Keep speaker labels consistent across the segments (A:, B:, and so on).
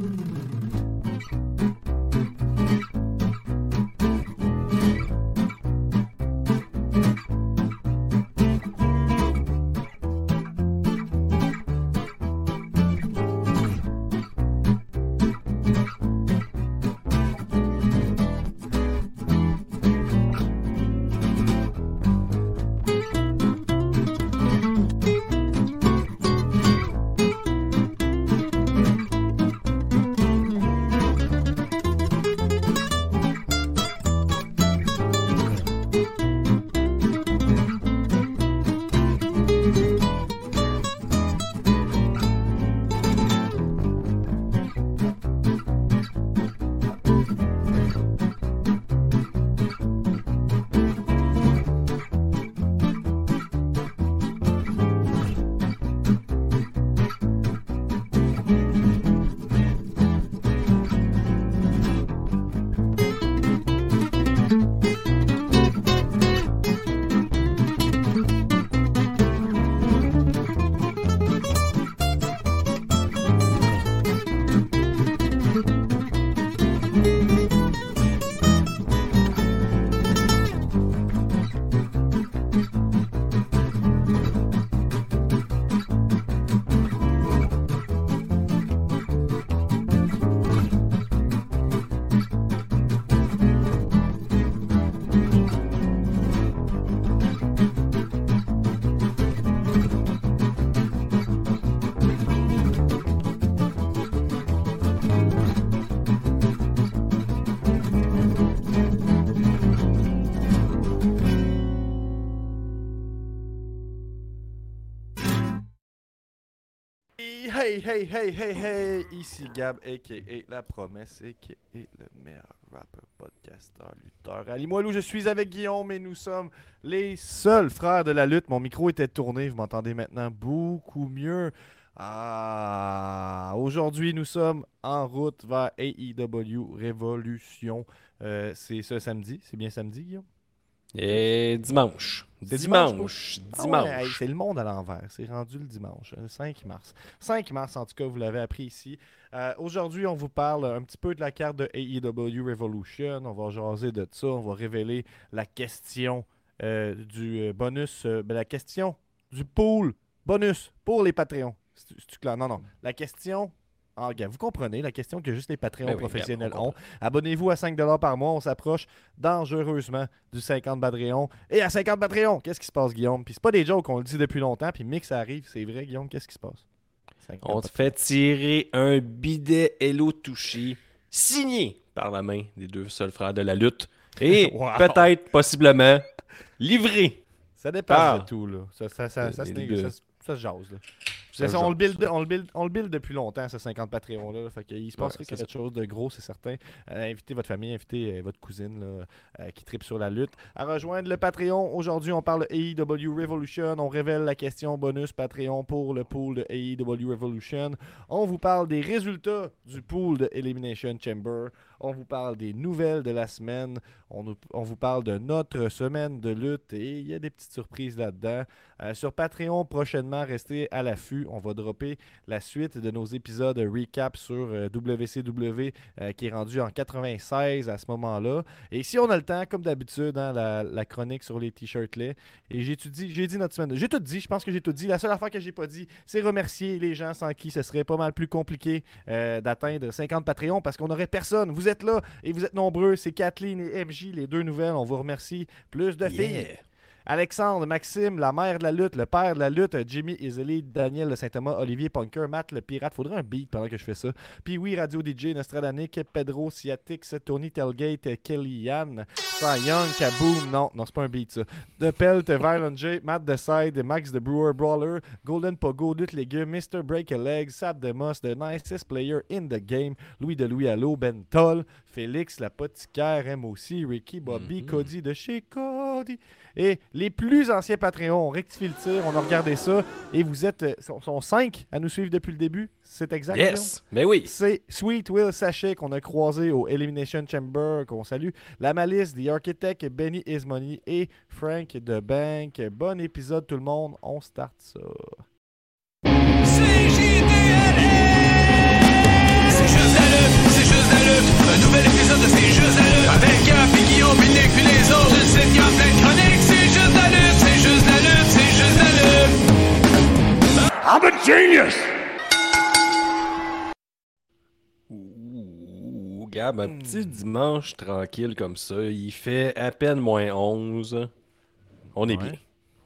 A: Hey, hey, hey, hey, hey, ici Gab, a.k.a. La Promesse, a.k.a. le meilleur rapper, podcasteur, lutteur. À Limoilou, je suis avec Guillaume et nous sommes les seuls frères de la lutte. Mon micro était tourné, vous m'entendez maintenant beaucoup mieux. Ah, aujourd'hui, nous sommes en route vers AEW Révolution. Euh, c'est ce samedi, c'est bien samedi, Guillaume?
B: Et dimanche.
A: C'est
B: Dimanche.
A: Ah
B: Dimanche.
A: ouais, hey, c'est le monde à l'envers. C'est rendu le dimanche, le 5 mars. 5 mars, en tout cas, vous l'avez appris ici. Euh, Aujourd'hui, on vous parle un petit peu de la carte de AEW Revolution. On va jaser de ça. On va révéler la question euh, du euh, bonus, euh, ben, la question du pool bonus pour les Patreons. C'est c'est clair? Non, non. La question. Ah, vous comprenez la question que juste les Patreons
B: Ben oui,
A: professionnels
B: on
A: ont. Abonnez-vous à 5$ par mois. On s'approche dangereusement du 50 Patreon. Et à 50 Patreon, qu'est-ce qui se passe, Guillaume? Puis c'est pas des jokes, on le dit depuis longtemps. Puis mix ça arrive, c'est vrai, Guillaume, qu'est-ce qui se passe? 50
B: On te fait tirer un bidet Hello Touchy signé par la main des deux seuls frères de la lutte. Et
A: Wow.
B: peut-être, possiblement, livré.
A: Ça dépend de tout, là. Ça, ça, ça, ça,
B: Les
A: se se jase, là. On, le build, on, le build, on le build depuis longtemps, ce 50 Patreon-là. là. Fait qu'il se passerait quelque chose de gros, c'est certain. Euh, invitez votre famille, invitez euh, votre cousine là, euh, qui tripe sur la lutte à rejoindre le Patreon. Aujourd'hui, on parle de AEW Revolution. On révèle la question bonus Patreon pour le pool de AEW Revolution. On vous parle des résultats du pool de Elimination Chamber. On vous parle des nouvelles de la semaine. On, vous parle de notre semaine de lutte et il y a des petites surprises là-dedans. Euh, sur Patreon, prochainement, restez à l'affût. On va dropper la suite de nos épisodes recap sur euh, WCW euh, qui est rendu en 96 à ce moment-là. Et si on a le temps, comme d'habitude, hein, la, chronique sur les t-shirts laits. Et j'ai dit, notre semaine. J'ai tout dit, je pense que j'ai tout dit. La seule affaire que j'ai pas dit, c'est remercier les gens sans qui ce serait pas mal plus compliqué euh, d'atteindre 50 Patreon parce qu'on n'aurait personne. Vous êtes là et vous êtes nombreux. C'est Kathleen et MJ, les deux nouvelles. On vous remercie. Plus de filles. Alexandre, Maxime, la mère de la lutte, le père de la lutte, Jimmy Isley, Daniel de Saint-Thomas, Olivier Punker, Matt le pirate. Faudrait un beat pendant que je fais ça. Puis oui, Radio DJ, Nostradanic, Pedro, Siatix, Tony Telgate, Kelly Yann, Cy Young, Kaboom. Non, non, c'est pas un beat ça. De Pelt, Violent J, Matt The Side, Max the Brewer Brawler, Golden Pogo, Lutte Légumes, Mr. Break a Leg, Sab de Moss, The Nicest Player in the Game, Louis de Louis Allo, Ben Toll, Félix l'apothicaire, aime aussi, Ricky, Bobby,
B: Mhm.
A: Cody de chez Cody. Et les plus anciens Patreons, on rectifie le tir, on a regardé ça, et vous êtes, euh, sont, sont cinq à nous suivre depuis le début. C'est exact.
B: Yes. Mais oui.
A: C'est Sweet Will Sachet qu'on a croisé au Elimination Chamber, qu'on salue. La Malice, The Architect, Benny Ismoney et Frank de Bank. Bon épisode tout le monde, on start ça.
C: I'm a genius!
B: Ouh, Gab, un petit dimanche tranquille comme ça. Il fait à peine moins 11. On est
A: Ouais.
B: bien.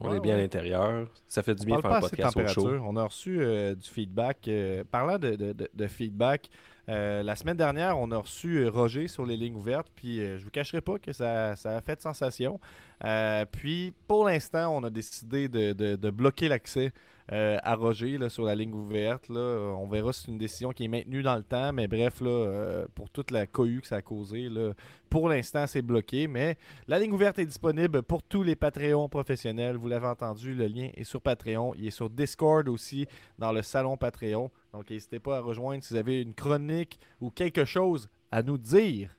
B: On
A: Ouais,
B: est bien
A: ouais.
B: à l'intérieur. Ça fait du bien
A: parle
B: faire
A: pas
B: un
A: assez de
B: podcast au chaud.
A: température. On a reçu euh, du feedback. euh, parlant de, de- de- de feedback, euh, la semaine dernière, on a reçu Roger sur les lignes ouvertes. Puis euh, je vous cacherai pas que ça, ça a fait sensation. Euh, puis pour l'instant, on a décidé de, de- de bloquer l'accès euh, à Roger sur la ligne ouverte. Euh, On verra si c'est une décision qui est maintenue dans le temps. Mais bref, euh, pour toute la cohue que ça a causé, pour l'instant, c'est bloqué. Mais la ligne ouverte est disponible pour tous les Patreons professionnels. Vous l'avez entendu, le lien est sur Patreon. Il est sur Discord aussi, dans le salon Patreon. Donc, n'hésitez pas à rejoindre si vous avez une chronique ou quelque chose à nous dire.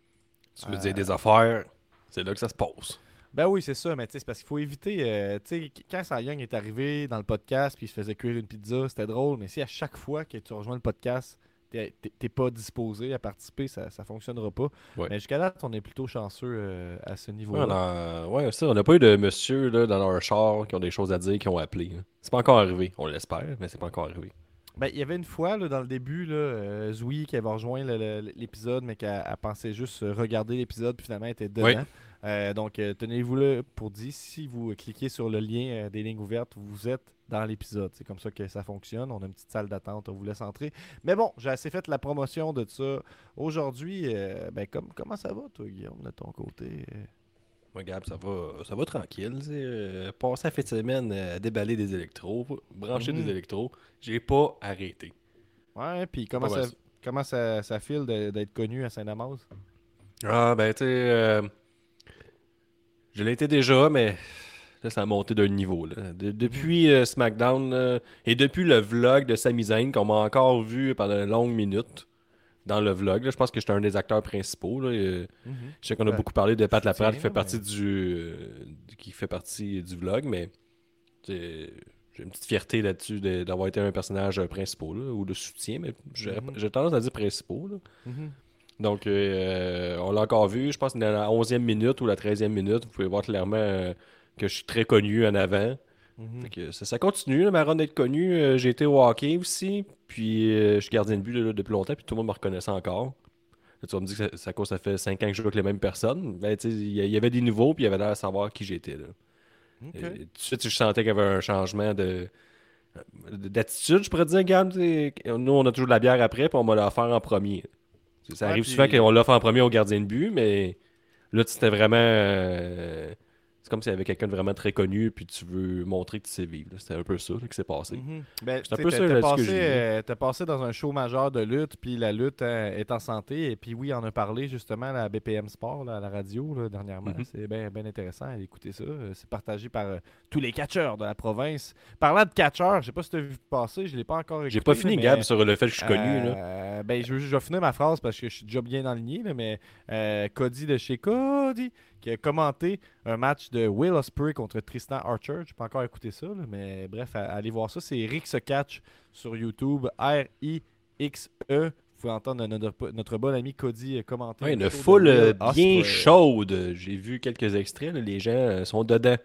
B: Tu veux
A: Euh,
B: des affaires, c'est là que ça se passe.
A: Ben oui, c'est ça, mais c'est parce qu'il faut éviter. euh, tu sais, quand Cy Young est arrivé dans le podcast puis il se faisait cuire une pizza, c'était drôle, mais si à chaque fois que tu rejoins le podcast, t'es pas disposé à participer, ça, ça fonctionnera pas.
B: Ouais.
A: Mais jusqu'à date, on est plutôt chanceux euh, à ce niveau-là.
B: ouais, ça, on n'a pas eu de monsieur là, dans leur char qui ont des choses à dire, qui ont appelé. là. C'est pas encore arrivé. On l'espère, mais c'est pas encore arrivé.
A: Ben, il y avait une fois, là, dans le début, là, euh, Zoui qui avait rejoint l'épisode, mais qui a, a pensé juste regarder l'épisode, puis finalement elle était dedans.
B: Oui.
A: Euh, donc, euh, tenez-vous là pour dire, si vous cliquez sur le lien euh, des lignes ouvertes, vous êtes dans l'épisode. C'est comme ça que ça fonctionne. On a une petite salle d'attente, on vous laisse entrer. Mais bon, j'ai assez fait la promotion de ça. Aujourd'hui, ben, comme, comment ça va, toi, Guillaume, de ton côté?
B: Moi, Gab, ça va, ça va tranquille. passer la fin de semaine à déballer des électros, brancher
A: Mhm.
B: des électros. J'ai pas arrêté.
A: Ouais, puis comment, ça,
B: ça.
A: comment ça, ça file d'être connu à Saint-Damas?
B: Ah, ben, tu sais, je été déjà, mais là, ça a monté d'un niveau. Là. De- depuis euh, SmackDown et depuis le vlog de Sami Zayn, qu'on m'a encore vu pendant une longue minute dans le vlog, là, je pense que j'étais un des acteurs principaux. là, euh, Je sais qu'on a
A: Ben,
B: beaucoup parlé de Pat Laprade qui fait partie
A: mais-
B: du euh, qui fait partie du vlog, mais j'ai une petite fierté là-dessus de- d'avoir été un personnage principal ou de soutien, mais
A: Mhm.
B: j'ai tendance à dire principal.
A: Mhm.
B: Donc euh, on l'a encore vu, je pense dans la 11e minute ou la 13e minute, vous pouvez voir clairement euh, que je suis très connu en avant.
A: Mhm.
B: Que ça, ça continue, là, ma d'être connu. Euh, j'ai été au hockey aussi, puis je suis gardien de but là, depuis longtemps, puis tout le monde me reconnaissait encore. Là, tu vas me dire que ça, ça, ça fait 5 ans que je joue avec les mêmes personnes. Ben, il y, avait des nouveaux, puis il y avait l'air de savoir qui j'étais. tout de suite, je sentais qu'il y avait un changement de d'attitude, je pourrais dire, Gab. Nous, on a toujours de la bière après, puis on m'a offert en premier. Ça
A: Ouais,
B: arrive
A: puis-
B: souvent qu'on l'offre en premier au gardien de but, mais là, c'était vraiment. euh, C'est comme s'il y avait quelqu'un de vraiment très connu, puis tu veux montrer que tu sais vivre. là. C'était un peu ça là, qui s'est passé.
A: Ben,
B: C'est un peu ça que
A: passé, euh, passé dans un show majeur de lutte, puis la lutte euh, est en santé. Et puis oui, on a parlé justement à la BPM Sport, là, à la radio, là, dernièrement.
B: Mhm.
A: C'est bien intéressant à écouter ça. Euh, C'est partagé par euh, tous les catcheurs de la province. Parlant de catcheurs, je sais pas si tu as vu passer, je l'ai pas encore écouté.
B: J'ai pas fini,
A: là,
B: Gab,
A: mais,
B: sur le fait que je suis connu. là.
A: ben, je, je vais finir ma phrase parce que je suis déjà bien aligné, là, mais Cody de chez Cody qui a commenté un match de Will Ospreay contre Tristan Archer. Je pas encore écouté ça, là, mais bref, à- allez voir ça. C'est Rix Catch sur YouTube. R-I-X-E. Vous pouvez entendre notre, notre bon ami Cody euh, commenter. Le
B: une foule euh, bien chaude. J'ai vu quelques extraits, là, les gens euh, sont dedans.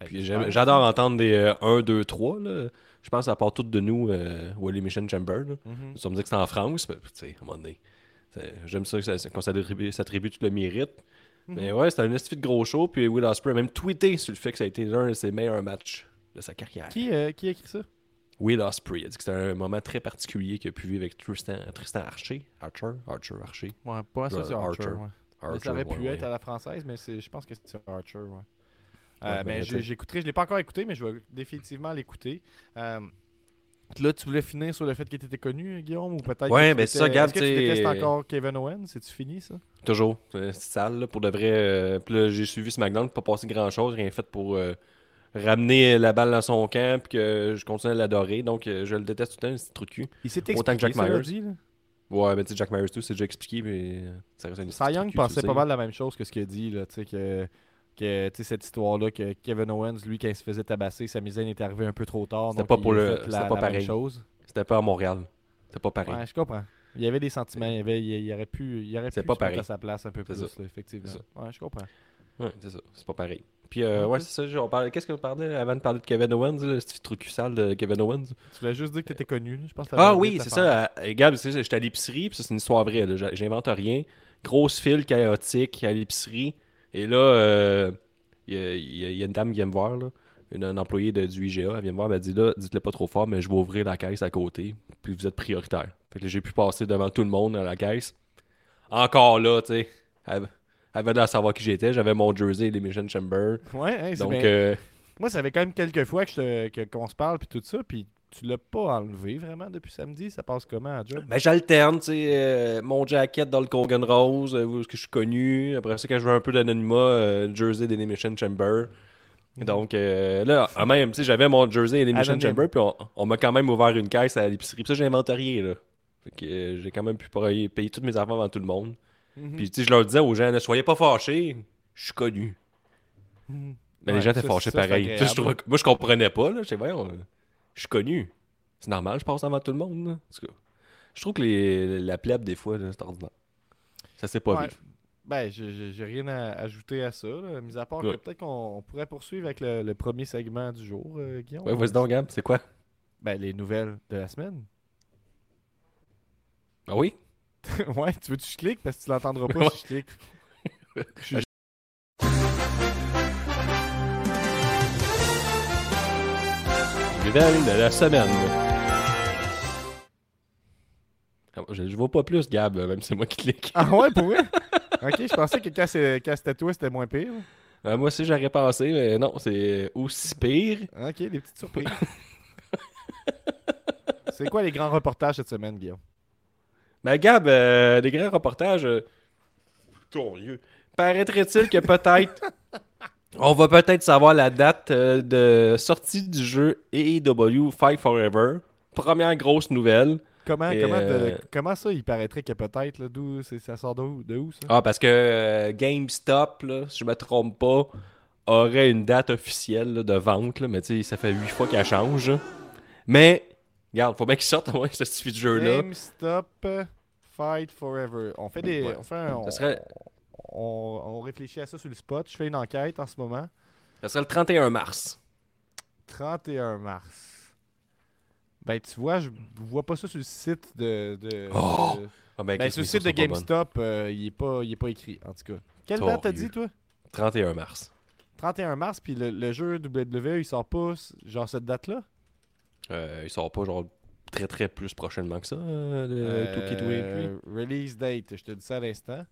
A: Ben,
B: J'adore entendre des 1, 2, 3. Je pense ça part toutes de nous, euh, ou à l'émission Chamber. Là.
A: Mhm.
B: Ça me dit que c'est en France, mais tu sais, à un moment donné. c'est- J'aime ça qu'on s'attribue tout le mérite. Mais ouais, c'était un esti de gros show. Puis Will Ospreay a même tweeté sur le fait que ça a été l'un de ses meilleurs matchs de sa carrière.
A: Qui, euh, qui a écrit ça?
B: Will Ospreay a dit que c'était un moment très particulier qu'il a pu vivre avec Tristan, Tristan Archer. Archer Archer, Archer.
A: Ouais, pas ça, c'est Archer.
B: Archer.
A: ouais.
B: Archer,
A: ça aurait pu
B: ouais,
A: être
B: ouais.
A: à la française, mais je pense que c'est Archer. Ouais. Euh,
B: ben,
A: ben, j'écouterai, je l'ai pas encore écouté, mais je vais définitivement l'écouter. Euh, là, tu voulais finir sur le fait qu'il était connu, Guillaume, ou peut-être
B: Ouais,
A: que tu
B: ben, ça, Gab,
A: Est-ce que tu détestes encore Kevin Owens? C'est-tu fini, ça?
B: Toujours. C'est c'est sale, là, pour de vrai. euh, puis là, j'ai suivi SmackDown, pas passé grand-chose, rien fait pour euh, ramener la balle dans son camp, puis que je continue à l'adorer. Donc, euh, je le déteste tout le temps, c'est trou de cul.
A: Il s'est
B: Autant que Jack Myers.
A: dit, là?
B: Ouais, mais tu sais, Jack Myers, tout, c'est déjà expliqué, mais euh, ça reste un esti de
A: Cy Young pensait pas mal la même chose que ce qu'il a dit, là, tu sais, que, que tu sais, cette histoire-là, que Kevin Owens, lui, quand il se faisait tabasser, sa misaine est arrivée un peu trop tard.
B: C'était pas pour le- c'était pas
A: la même
B: pareil.
A: chose.
B: C'était pas à Montréal. C'était pas pareil.
A: Ouais, je comprends. Il y avait des sentiments, il, y avait, il, aurait pu, il aurait pu se
B: pas
A: mettre
B: pareil.
A: à sa place un peu
B: C'est
A: plus,
B: ça.
A: là, effectivement. Ouais, je comprends.
B: Ouais, c'est ça. C'est pas pareil. Puis, euh, ouais, c'est ça. on parlait- Qu'est-ce qu'on parlait avant de parler de Kevin Owens, là, ce petit cul sale de Kevin Owens?
A: Tu voulais juste dire que t'étais connu. Je pense que
B: Ah oui, c'est ça. euh, c'est ça, j'étais à l'épicerie, puis ça, c'est une histoire vraie. J'invente rien. Grosse file chaotique à l'épicerie. Et là, euh, il y, a- il y a- il y a une dame qui vient me voir, là, une, une employée de, du IGA. Elle vient me voir, elle m'a dit là, dites-le pas trop fort, mais je vais ouvrir la caisse à côté, puis vous êtes prioritaire. Fait que j'ai pu passer devant tout le monde à la caisse. Encore là, tu sais. Elle, elle venait à savoir qui j'étais. J'avais mon jersey Elimination Chamber.
A: Ouais, hein, c'est
B: Donc,
A: bien.
B: euh,
A: Moi, ça fait quand même quelques fois que- qu'on se parle puis tout ça, puis tu l'as pas enlevé vraiment depuis samedi? Ça passe comment à job?
B: Ben, j'alterne, tu sais, euh, mon jacket dans le Kogan Rose, euh, où est-ce que je suis connu. Après ça, quand je veux un peu d'anonymat, euh, jersey d'Elimination Chamber. Donc euh, là, même, tu sais, j'avais mon jersey Elimination
A: Anonyme.
B: Chamber, puis on, on m'a quand même ouvert une caisse à l'épicerie. Puis ça, j'ai inventorié, là. Fait que j'ai quand même pu payer, payer toutes mes affaires avant tout le monde.
A: Mhm.
B: Puis tu sais, je leur disais aux gens, ne soyez pas fâchés, je suis connu.
A: Mhm.
B: Mais
A: Ouais,
B: les gens étaient
A: ça,
B: fâchés
A: ça,
B: pareil. Sais, je trouvais moi, je comprenais pas, là. Je sais, voyons, je suis connu. C'est normal, je passe avant tout le monde, là. En tout cas, je trouve que les- la plèbe, des fois, c'est ordinaire. Ça s'est pas
A: Ouais.
B: vivre.
A: Ben, j'ai- rien à ajouter à ça, là, mis à part que peut-être qu'on on pourrait poursuivre avec le, le premier segment du jour, euh, Guillaume.
B: Ouais, vas-y donc, Gab, c'est quoi?
A: Ben, les nouvelles de la semaine.
B: Ah oui?
A: ouais, tu veux que je clique? Parce que tu l'entendras pas si je clique. Je suis-
B: Nouvelle de la semaine. Ah, Je, je vois pas plus, Gab, même si c'est moi qui clique.
A: Ah ouais, pour vrai? ok, je pensais que quand c'était toi, c'était moins pire.
B: Ah, moi aussi, j'aurais pensé, mais non, c'est aussi pire.
A: Ok, des petites surprises. c'est quoi les grands reportages cette semaine, Guillaume?
B: Mais Gab, euh, des grands reportages. euh, ton Dieu. Paraîtrait-il que peut-être. on va peut-être savoir la date euh, de sortie du jeu AEW Fight Forever. Première grosse nouvelle.
A: Comment, comment, de-
B: euh,
A: comment ça, il paraîtrait que peut-être, d'où ça sort de où, de où ça?
B: Ah, parce que euh, GameStop, là, si je me trompe pas, aurait une date officielle là, de vente. là, mais tu sais, ça fait huit fois qu'elle change. Mais, regarde, faut bien qu'il sorte moins ce suffit de jeu-là.
A: GameStop Fight Forever. On fait des.
B: Ouais.
A: On, fait un- on,
B: Ça serait-
A: on, on réfléchit à ça sur le spot. Je fais une enquête en ce moment.
B: Ça serait le 31 mars.
A: 31 mars. Ben, tu vois, je vois pas ça sur le site de. de-
B: Oh!
A: de-
B: Ah, ben,
A: Ben, sur le site de. GameStop, euh, il, est pas, il est pas écrit, en tout cas. Quelle date t'as dit, toi?
B: 31 mars.
A: 31 mars, puis le, le jeu WWE, il sort pas, genre cette date-là?
B: Euh, il sort pas genre très très plus prochainement que ça, euh, le 2K23.
A: Euh, Release date, je te dis ça à l'instant.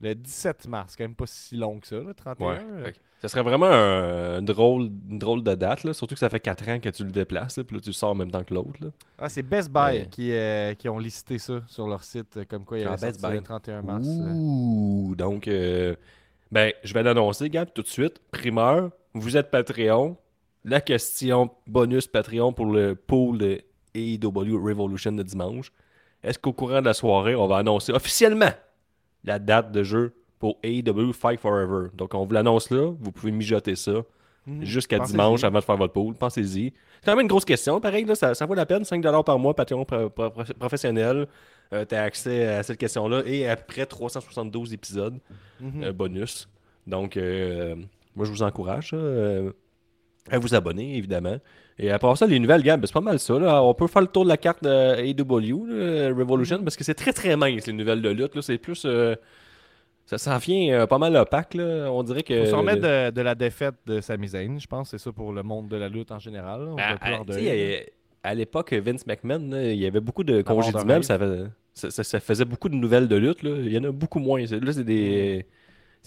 A: Le 17 mars, quand même pas si long que ça, là, 31.
B: Ouais.
A: euh.
B: Ça serait vraiment un, un drôle, une drôle de date, là, surtout que ça fait 4 ans que tu le déplaces, là, puis là tu le sors en même temps que l'autre.
A: Ah, c'est Best Buy
B: Ouais.
A: qui, euh, qui ont listé ça sur leur site, euh, comme quoi il y
B: Ah, Buy.
A: le 31 mars. euh.
B: Ouh, donc, euh, ben, je vais l'annoncer, Gab, tout de suite. Primeur, vous êtes Patreon. La question bonus Patreon pour le pool de AEW Revolution de dimanche. Est-ce qu'au courant de la soirée, on va annoncer officiellement la date de jeu pour AEW Fight Forever? Donc, on vous l'annonce là. Vous pouvez mijoter ça
A: Mhm.
B: jusqu'à dimanche avant de faire votre pool. Pensez-y. C'est quand même une grosse question. Pareil, là, ça, ça vaut la peine. 5$ par mois, Patreon pro- pro- pro- professionnel. tu as accès à cette question-là et à peu près 372 épisodes
A: Mhm.
B: euh, bonus. Donc, euh, moi, je vous encourage euh, à vous abonner, évidemment. Et à part ça, les nouvelles gammes, ben, c'est pas mal ça. là. On peut faire le tour de la carte là, Revolution, parce que c'est très très mince, les nouvelles de lutte. C'est plus. euh, ça s'en vient euh, pas mal opaque. Là. On dirait que.
A: Faut s'en remettre de, de la défaite de Sami Zayn, je pense. C'est ça pour le monde de la lutte en général. On
B: À,
A: plus
B: à- euh, à l'époque, Vince McMahon, là, il y avait beaucoup de congédiements. Ça, ça, ça- faisait beaucoup de nouvelles de lutte. Là. Il y en a beaucoup moins. Là, c'est des.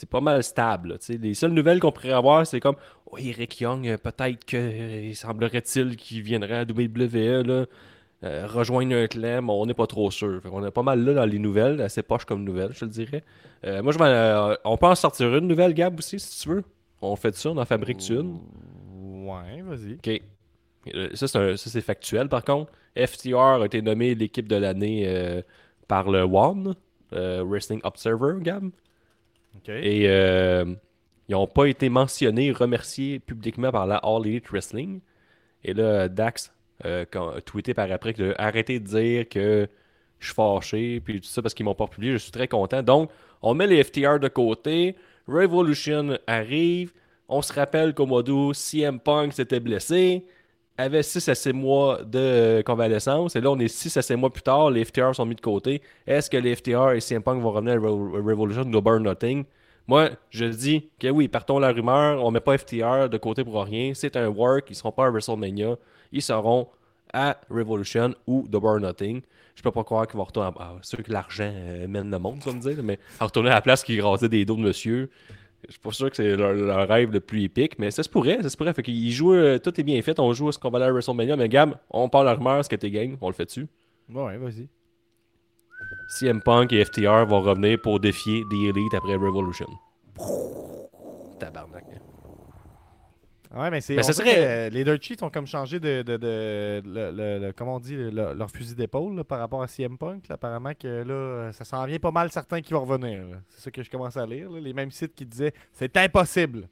B: C'est pas mal stable. là. Les seules nouvelles qu'on pourrait avoir, c'est comme Oh, Eric Young, euh, peut-être que euh, il semblerait-il qu'il viendrait à WWE là, euh, rejoindre un clan, mais on n'est pas trop sûr. On est pas mal là dans les nouvelles, assez poche comme nouvelles, je te le dirais. Euh, moi, je vais, euh, on peut en sortir une nouvelle, Gab, aussi, si tu veux. On fait ça, on en fabrique une.
A: Ouais, vas-y.
B: OK. Ça, c'est un- ça, c'est factuel. Par contre, FTR a été nommé l'équipe de l'année par le One, Wrestling Observer, Gab. Et euh, ils n'ont pas été mentionnés, remerciés publiquement par la All Elite Wrestling. Et là, Dax euh, a tweeté par après que arrêtez de dire que je suis fâché, puis tout ça parce qu'ils m'ont pas publié. Je suis très content. Donc, on met les FTR de côté. Revolution arrive. On se rappelle qu'au mois CM Punk s'était blessé, avait 6 à 6 mois de convalescence, et là, on est 6 à 6 mois plus tard, les FTR sont mis de côté. Est-ce que les FTR et CM Punk vont revenir à Revolution No Burn Nothing? Moi, je dis que oui, partons la rumeur, on met pas FTR de côté pour rien. C'est un work, ils seront pas à WrestleMania. Ils seront à Revolution ou The Bar Nothing. Je peux pas croire qu'ils vont retourner à... Sûr que l'argent euh, mène le monde, ça me dire, mais retourner à la place qui grasait des dos de monsieur. Je suis pas sûr que c'est leur, rêve le plus épique, mais ça se pourrait, ça se pourrait. Fait qu'ils jouent, euh, tout est bien fait, on joue à ce qu'on va aller à WrestleMania, mais Gab, on parle la rumeur, ce que t'es game, on le fait dessus.
A: Ouais, vas-y.
B: CM Punk et FTR vont revenir pour défier The Elite après Revolution. Tabarnak.
A: Ouais, mais c'est.
B: Ben, ça
A: dirait
B: serait-
A: que Les Dirt Sheets ont comme changé de. de, de- le- le- le- comment on dit le- Leur fusil d'épaule là, par rapport à CM Punk. là. Apparemment que là, ça s'en vient pas mal certains qui vont revenir. là. C'est ça que je commence à lire. là. Les mêmes sites qui disaient c'est impossible.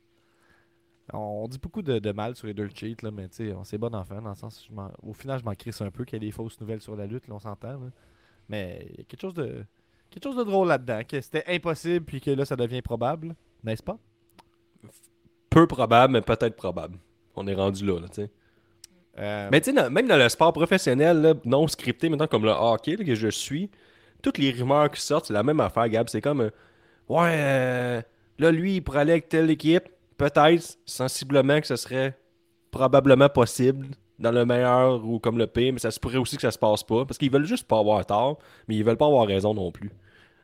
A: On dit beaucoup de, de mal sur les Dirt Sheets, là, mais tu sais, on- c'est bon enfant. Dans le sens, je m'en- au final, je m'en crisse un peu qu'il y ait des fausses nouvelles sur la lutte, là, on s'entend. là. Mais il y a quelque chose de. Quelque chose de drôle là-dedans, que c'était impossible puis que là ça devient probable, n'est-ce pas?
B: Peu probable, mais peut-être probable. On est rendu là, là tu sais.
A: Euh,
B: Mais tu sais, même dans le sport professionnel, là, non scripté, maintenant comme le hockey là, que je suis, toutes les rumeurs qui sortent, c'est la même affaire, Gab. C'est comme, euh, ouais, euh, là, lui, il pourrait aller avec telle équipe. Peut-être, sensiblement, que ce serait probablement possible dans le meilleur ou comme le pire, mais ça se pourrait aussi que ça se passe pas. Parce qu'ils veulent juste pas avoir tort, mais ils veulent pas avoir raison non plus.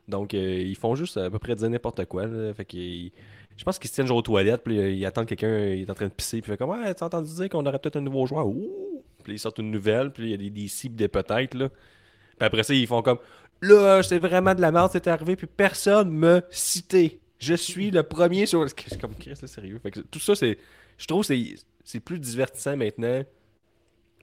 B: Donc, euh, ils font juste à peu près dire n'importe quoi. là. Fait qu'ils- Je pense qu'ils se tiennent genre aux toilettes, puis euh, ils attendent quelqu'un, il est en train de pisser, puis il fait comme Ouais, t'as entendu dire qu'on aurait peut-être un nouveau joueur? Ouh Puis ils sortent une nouvelle, puis il y a des, cibles, des peut-être, là. Puis après ça, ils font comme Là, c'est vraiment de la merde, c'est arrivé, puis personne me cité. Je suis le premier sur. C'est comme Chris, c'est sérieux. Fait que tout ça, c'est. Je trouve que c'est plus divertissant maintenant.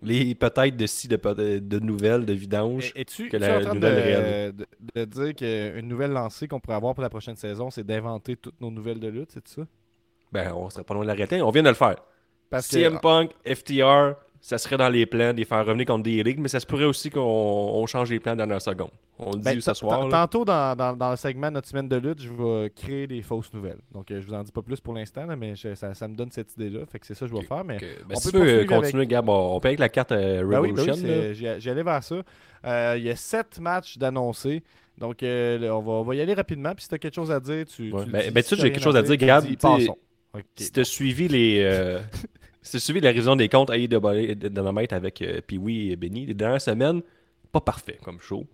B: Les peut-être de ci, de, nouvelles, de vidanges.
A: Et- Es-tu
B: que la
A: en train de,
B: nouvelle réelle?
A: de, de dire qu'une nouvelle lancée qu'on pourrait avoir pour la prochaine saison, c'est d'inventer toutes nos nouvelles de lutte, c'est ça?
B: Ben, on serait pas loin de l'arrêter. On vient de le faire.
A: Parce que
B: CM Punk, FTR, ça serait dans les plans de les faire revenir contre des ligues, mais ça se pourrait aussi qu'on on change les plans dans la seconde. On le dit
A: ben,
B: ce
A: t-
B: soir.
A: Tantôt, dans, dans- dans le segment de notre semaine de lutte, je vais créer des fausses nouvelles. Donc, euh, je vous en dis pas plus pour l'instant, mais je- ça, ça me donne cette idée-là. Fait que c'est ça que je vais faire. Mais.
B: Ben,
A: on peut
B: continuer, Gab, on on peut avec la carte euh,
A: Ben oui, ben oui,
B: Revolution.
A: c'est-
B: là.
A: j'y j'y allais vers ça. Euh, Il y a sept matchs d'annoncés. Donc, euh, là, on, va, on va y aller rapidement. Puis si tu as quelque chose à dire, tu.
B: Ouais.
A: tu
B: Ben- tu sais, j'ai quelque chose à dire, Gab. Si tu as suivi les. si t'as suivi la révision des comptes AEW Dynamite avec euh, Pee-Wee et Benny, les dernières semaines, pas parfait comme show.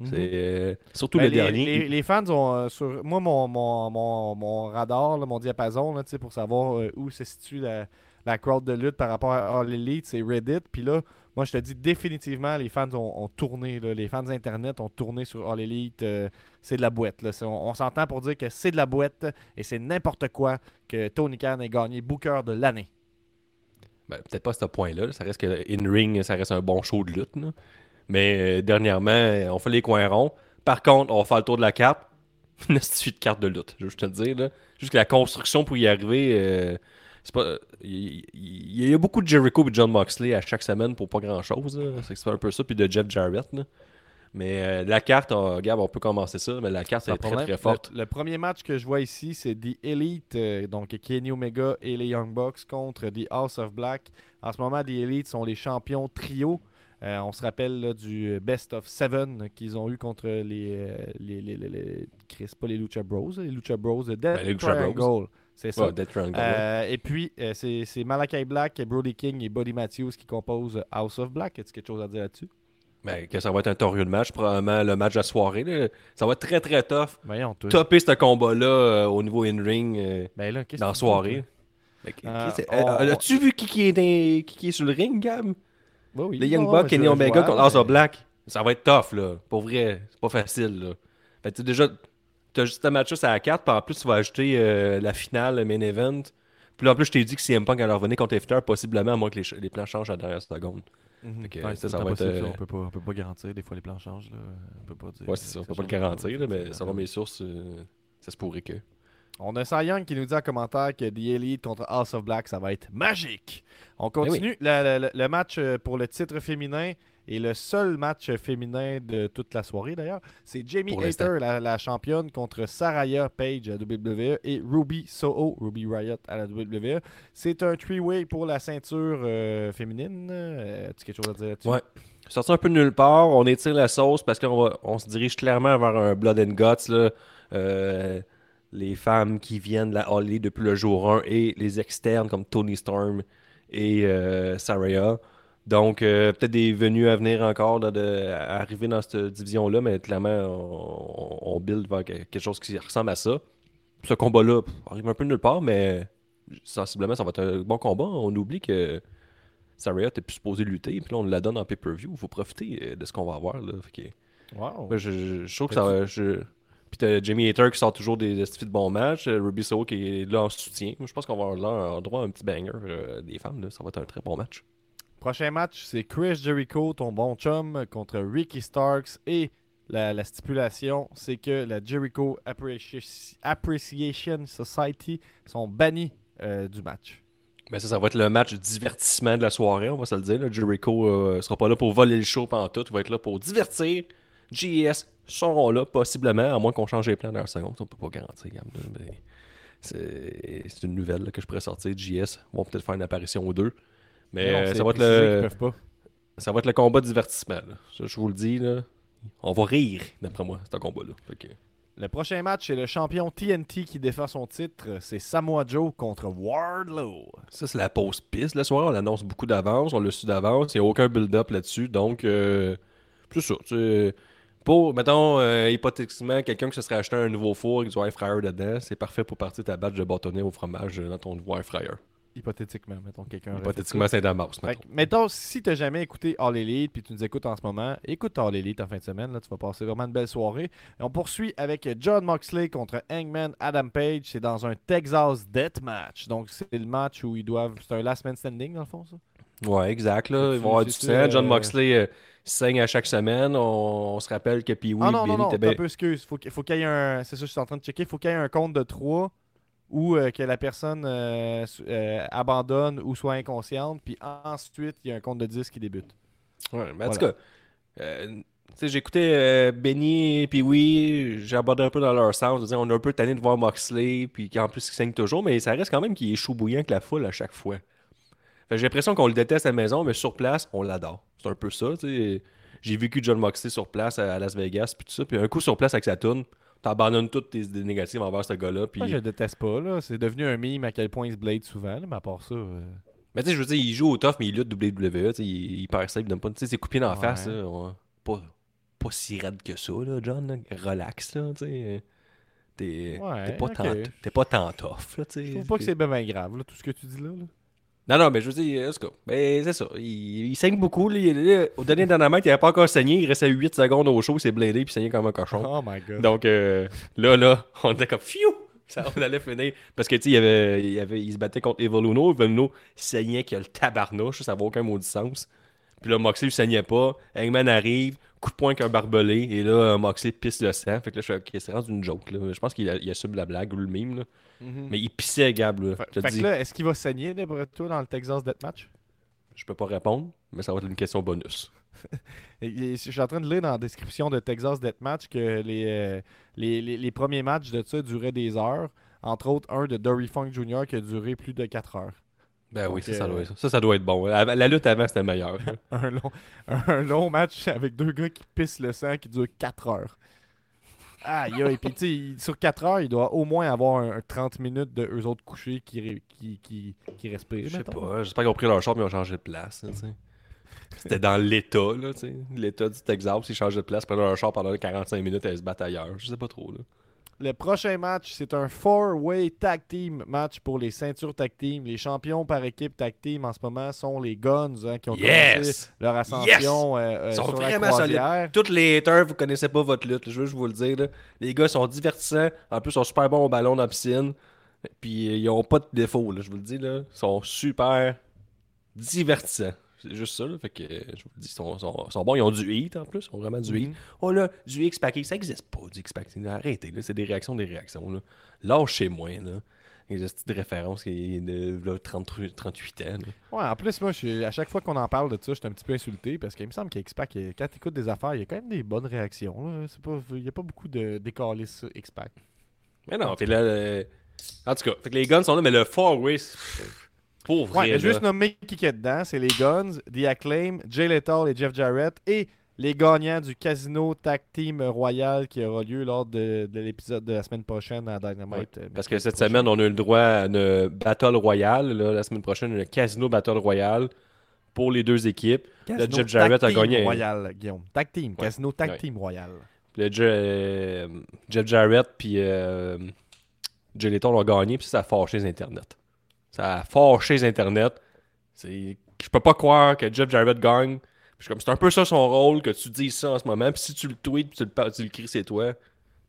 A: Mhm.
B: C'est euh, surtout
A: Ben,
B: le
A: les,
B: dernier.
A: les- les fans ont euh, sur moi mon, mon, mon, mon radar, là, mon diapason, là, tu sais, pour savoir euh, où se situe la, la crowd de lutte par rapport à All Elite, c'est Reddit. Puis là, moi je te dis définitivement, les fans ont, ont tourné, là, les fans internet ont tourné sur All Elite. euh, c'est de la boîte. Là. C'est- On, on s'entend pour dire que c'est de la boîte et c'est n'importe quoi que Tony Khan ait gagné Booker de l'année.
B: Ben, peut-être pas à ce point-là. Ça reste que In-Ring, ça reste un bon show de lutte. Mais euh, dernièrement, on fait les coins ronds. Par contre, on va faire le tour de la carte. Une suite de carte de lutte, je veux te dire. Là. Juste que la construction pour y arriver, euh, c'est pas. Il y, a beaucoup de Jericho et John Moxley à chaque semaine pour pas grand-chose. c'est un peu ça, puis de Jeff Jarrett. là. Mais euh, la carte, on, Gab, on peut commencer ça, mais la carte est très très forte.
A: Le, le premier match que je vois ici, c'est The Elite, euh, donc Kenny Omega et les Young Bucks contre The House of Black. En ce moment, The Elite sont les champions trio. Euh, on se rappelle là, du Best of Seven qu'ils ont eu contre les, les, les, les- les- Chris, pas les Lucha Bros, les Lucha Bros, de Death
B: Ben, les Lucha Bros.
A: Triangle. C'est ça.
B: Ouais, Death Triangle, ouais.
A: Et puis, euh, c'est Malachi Black, Brody King et Buddy Matthews qui composent House of Black. As-tu quelque chose à dire là-dessus?
B: Ben, que ça va être un torieux de match, probablement le match de la soirée. là. Ça va être très très tough.
A: Voyons.
B: Topper ce combat-là euh, au niveau in-ring euh,
A: Ben
B: dans la soirée. Ben,
A: Euh,
B: As-tu vu qui, qui est dans- qui, qui est sur le ring, Gab?
A: Oui.
B: Le Young Buck, Kenny
A: je
B: Omega contre
A: mais-
B: Black. Ça va être tough, là. Pour vrai, c'est pas facile, là. Fait que, déjà, t'as juste un match à la carte, puis en plus, tu vas ajouter euh, la finale, le main event. Puis là, en plus, je t'ai dit que CM Punk allait revenir contre FTR, possiblement, à moins que les, les plans changent à la dernière seconde.
A: Ouais,
B: ça, ça va être, euh,
A: On peut pas, on peut pas garantir. Des fois, les plans changent. Là. On peut pas dire.
B: Ouais, c'est ça. On peut pas le garantir, là, mais selon mes sources, euh, ça se pourrait que.
A: On a Cy Young qui nous dit en commentaire que The Elite contre House of Black, ça va être magique. On continue le, le- le match euh, pour le titre féminin. Et le seul match féminin de toute la soirée, d'ailleurs, c'est Jamie. Hayter, la, la championne, contre Saraya Page à WWE et Ruby Soho, Ruby Riot à la WWE. C'est un three-way pour la ceinture euh, féminine. Euh, As-tu quelque chose à dire là-dessus?
B: Ouais. Sorti un peu de nulle part, on étire la sauce parce qu'on on se dirige clairement vers un Blood and Guts. Là. Euh, les femmes qui viennent de la Holly depuis le jour 1 et les externes comme Tony Storm et euh, Saraya. Donc, euh, peut-être des venues à venir encore de, à arriver dans cette division-là, mais clairement, on, on build vers que- quelque chose qui ressemble à ça. Ce combat-là arrive un peu nulle part, mais sensiblement, ça va être un bon combat. On oublie que Saraya était plus supposé lutter, puis là, on la donne en pay-per-view. Il faut profiter euh, de ce qu'on va avoir. Là. Que,
A: Wow.
B: moi, je, je- je trouve que ça va. je- Puis t'as Jamie Hater qui sort toujours des, des de bons matchs. euh, Ruby Soho qui est là en soutien. Moi, je pense qu'on va avoir là, en droit à un petit banger euh, des femmes. là. Ça va être un très bon match.
A: Prochain match, c'est Chris Jericho, ton bon chum, contre Ricky Starks. Et la, la stipulation, c'est que la Jericho Appreci- Appreciation Society sont bannis euh, du match.
B: Mais ça, ça va être le match divertissement de la soirée, on va se le dire. Jericho euh, sera pas là pour voler le show pendant tout. Il va être là pour divertir. JS seront là, possiblement, à moins qu'on change les plans dans la seconde. On peut pas garantir, c'est une nouvelle que je pourrais sortir. JS vont peut-être faire une apparition ou deux. Mais
A: Non,
B: euh, ça, va être le,
A: pas.
B: ça va être le combat de divertissement. là. Ça, je vous le dis. Là. On va rire, d'après moi, ce combat-là.
A: Le prochain match, c'est le champion TNT qui défend son titre. C'est Samoa Joe contre Wardlow.
B: Ça, c'est la pause piste. La soirée, on l'annonce beaucoup d'avance. On le su d'avance. Il n'y a aucun build-up là-dessus. Donc, euh, c'est ça. Pour, mettons, euh, hypothétiquement, quelqu'un qui se serait acheté un nouveau four avec du air fryer dedans, c'est parfait pour partir ta batch de bâtonnet au fromage dans ton nouveau air fryer.
A: Hypothétiquement, mettons quelqu'un.
B: Hypothétiquement, c'est Damas.
A: que, mettons, si tu n'as jamais écouté All Elite puis tu nous écoutes en ce moment, écoute All Elite en fin de semaine. Là, tu vas passer vraiment une belle soirée. Et on poursuit avec John Moxley contre Hangman Adam Page. C'est dans un Texas Death Match. Donc, c'est le match où ils doivent. C'est un last man standing, dans le fond, ça?
B: Ouais, exact. Là. Ils vont avoir du sang. John
A: euh,
B: Moxley euh, saigne à chaque semaine. On, on se rappelle que Pee-Wee
A: Ah non, non, non, un peu excuse. Faut qu'il faut qu'il y ait un. C'est ça, je suis en train de checker. Il faut qu'il y ait un compte de 3 ou euh, que la personne euh, euh, abandonne ou soit inconsciente. Puis ensuite, il y a un compte de 10 qui débute.
B: Ouais, mais en tout cas, tu sais, j'écoutais Benny et puis oui, j'ai abordé un peu dans leur sens. On est un peu tanné de voir Moxley, puis qu'en plus il saigne toujours, mais ça reste quand même qu'il est chaud bouillant avec la foule à chaque fois. Que j'ai l'impression qu'on le déteste à la maison, mais sur place, on l'adore. C'est un peu ça, tu sais. J'ai vécu John Moxley sur place à Las Vegas, puis tout ça, puis un coup sur place avec sa toune, t'abandonnes toutes tes idées négatives envers ce gars-là, puis...
A: Moi, je le déteste pas. là. C'est devenu un meme à quel point il se blade souvent. là, Mais à part ça. euh,
B: Mais tu sais, je veux dire, il joue au tough, mais il lutte WWE, tu sais, il, il perd ça, il donne pas, tu sais, de pied dans la
A: Ouais.
B: face, là, pas, pas si raide que ça, là, John, là. relax, là, tu sais. T'es
A: Ouais,
B: pas,
A: ok.
B: tant, t'es pas tant tough, là, tu sais.
A: Je trouve pas que c'est bien, bien grave, là, tout ce que tu dis là. là.
B: Non, non, mais je veux dire, tout cas, ben, c'est ça, il, il saigne beaucoup, là, il- là, au dernier dynamite, il avait pas encore saigné, il restait 8 secondes au show, il s'est bladé, puis il saignait comme un cochon.
A: Oh my god.
B: Donc euh, là, là, on était comme fiou! Ça, on allait finir. Parce que tu sais, il, avait, il, avait, il se battait contre Evoluno. Evoluno saignait qu'il a le tabarnouche, ça n'a aucun maudit sens. Puis là, Moxley ne saignait pas. Hangman arrive, coup de poing avec un barbelé, et là, euh, Moxley pisse le sang. Fait que là, je suis ok, c'est rendu une joke. Là. Je pense qu'il a, il a subi la blague ou le mime. Là.
A: Mhm.
B: Mais il pissait, Gab. Là.
A: Fait, que là, est-ce qu'il va saigner d'après toi dans le Texas Deathmatch?
B: je peux pas répondre, mais ça va être une question bonus.
A: Je suis en train de lire dans la description de Texas Deathmatch que les, euh, les, les- les premiers matchs de ça duraient des heures. Entre autres, un de Dory Funk Jr. qui a duré plus de 4 heures.
B: Ben oui,
A: Donc,
B: ça, ça,
A: euh,
B: doit être, ça, ça doit être bon. La, la lutte avant, c'était meilleur.
A: Un long, un long match avec deux gars qui pissent le sang qui dure 4 heures. Aïe, aïe. Puis, tu sais, sur 4 heures, il doit au moins avoir un, un 30 minutes de eux autres couchés qui, qui, qui, qui respirent.
B: Je sais pas. J'espère qu'ils ont pris leur char et ils ont changé de place. C'était dans l'État, là, tu sais. L'État du Texas, ils changent de place, prennent leur char pendant 45 minutes et ils se battent ailleurs. Je sais pas trop, là.
A: Le prochain match, c'est un four-way tag team match pour les ceintures tag team. Les champions par équipe tag team en ce moment sont les Guns hein, qui ont commencé
B: Yes!
A: leur ascension euh, euh,
B: Ils sont
A: sur
B: vraiment
A: croisière.
B: Toutes les haters, vous connaissez pas votre lutte. Je veux juste vous le dire. là. Les gars sont divertissants. En plus, ils sont super bons au ballon dans la piscine. Puis ils ont pas de défaut, là, je vous le dis. Là. Ils sont super divertissants. C'est juste ça. Là. Fait que euh, je vous le dis, ils sont, sont- sont bons. Ils ont du hit en plus. Ils ont vraiment du hit.
A: Mhm.
B: Oh là, du X-Packing, ça existe pas du X-Packing. Arrêtez, là, c'est des réactions, des réactions. Là. Lâchez-moi, là. Les astuces de référence qui est de là, 30 38 ans. là.
A: Ouais, en plus, moi, je à chaque fois qu'on en parle de ça, je suis un petit peu insulté parce qu'il me semble qu'X-Pac, il- quand tu écoutes des affaires, il y a quand même des bonnes réactions. pas, il n'y a pas beaucoup de décalistes X-Pac.
B: Mais non, fait là, euh, en tout cas, fait que les guns sont là, mais le four way, c'est- pour vrai.
A: Ouais, juste nommer qui qui est dedans, c'est les Guns, The Acclaim, Jay Lethal et Jeff Jarrett et les gagnants du Casino Tag Team Royal qui aura lieu lors de, de l'épisode de la semaine prochaine à Dynamite.
B: Ouais,
A: euh,
B: Parce que cette semaine, on a eu le droit à une Battle Royale. là, la semaine prochaine, le Casino Battle Royale pour les deux équipes.
A: Casino
B: Jeff Jarrett
A: Tag
B: a gagné.
A: Royal, Guillaume. Tag Team, Casino Tag
B: Ouais.
A: Team Royal.
B: Le Je- euh, Jeff Jarrett puis euh, Jay Lethal ont gagné, puis ça a fâché les Internet. Ça a fâché les Internet. C'est- Je peux pas croire que Jeff Jarrett gagne. Puis comme, C'est un peu ça son rôle, que tu dises ça en ce moment. Puis si tu le tweets, puis tu le, tu le cries, c'est toi.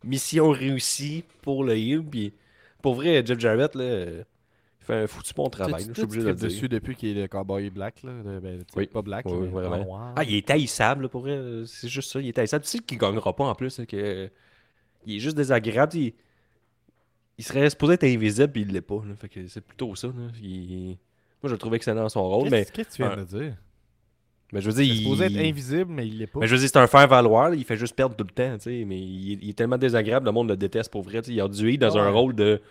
B: Mission réussie pour le heel. Puis pour vrai, Jeff Jarrett, là, euh, il fait un foutu bon travail. Je suis obligé de le dire.
A: dessus depuis qu'il est le cowboy black. Là? Le- ben,
B: Oui.
A: Pas black,
B: Oui,
A: mais
B: oui, vraiment.
A: noir.
B: Ah, il est taillissable, là, pour vrai. euh, C'est juste ça, il est taillissable. Tu sais qu'il gagnera pas en plus. là, que... Il est juste désagréable. Il... il serait supposé être invisible, puis il l'est pas. là. Fait que c'est plutôt ça. là. Il- Moi, je le trouve excellent dans son rôle,
A: Qu'est-ce
B: mais,
A: qu'est-ce que tu viens de dire?
B: mais je veux dire,
A: Il est supposé
B: il...
A: être invisible, mais il l'est pas.
B: mais je veux dire, c'est un faire-valoir. là, Il fait juste perdre tout le temps. tu sais, Mais il est, il est tellement désagréable, le monde le déteste pour vrai. tu sais, Il a dû être dans un rôle de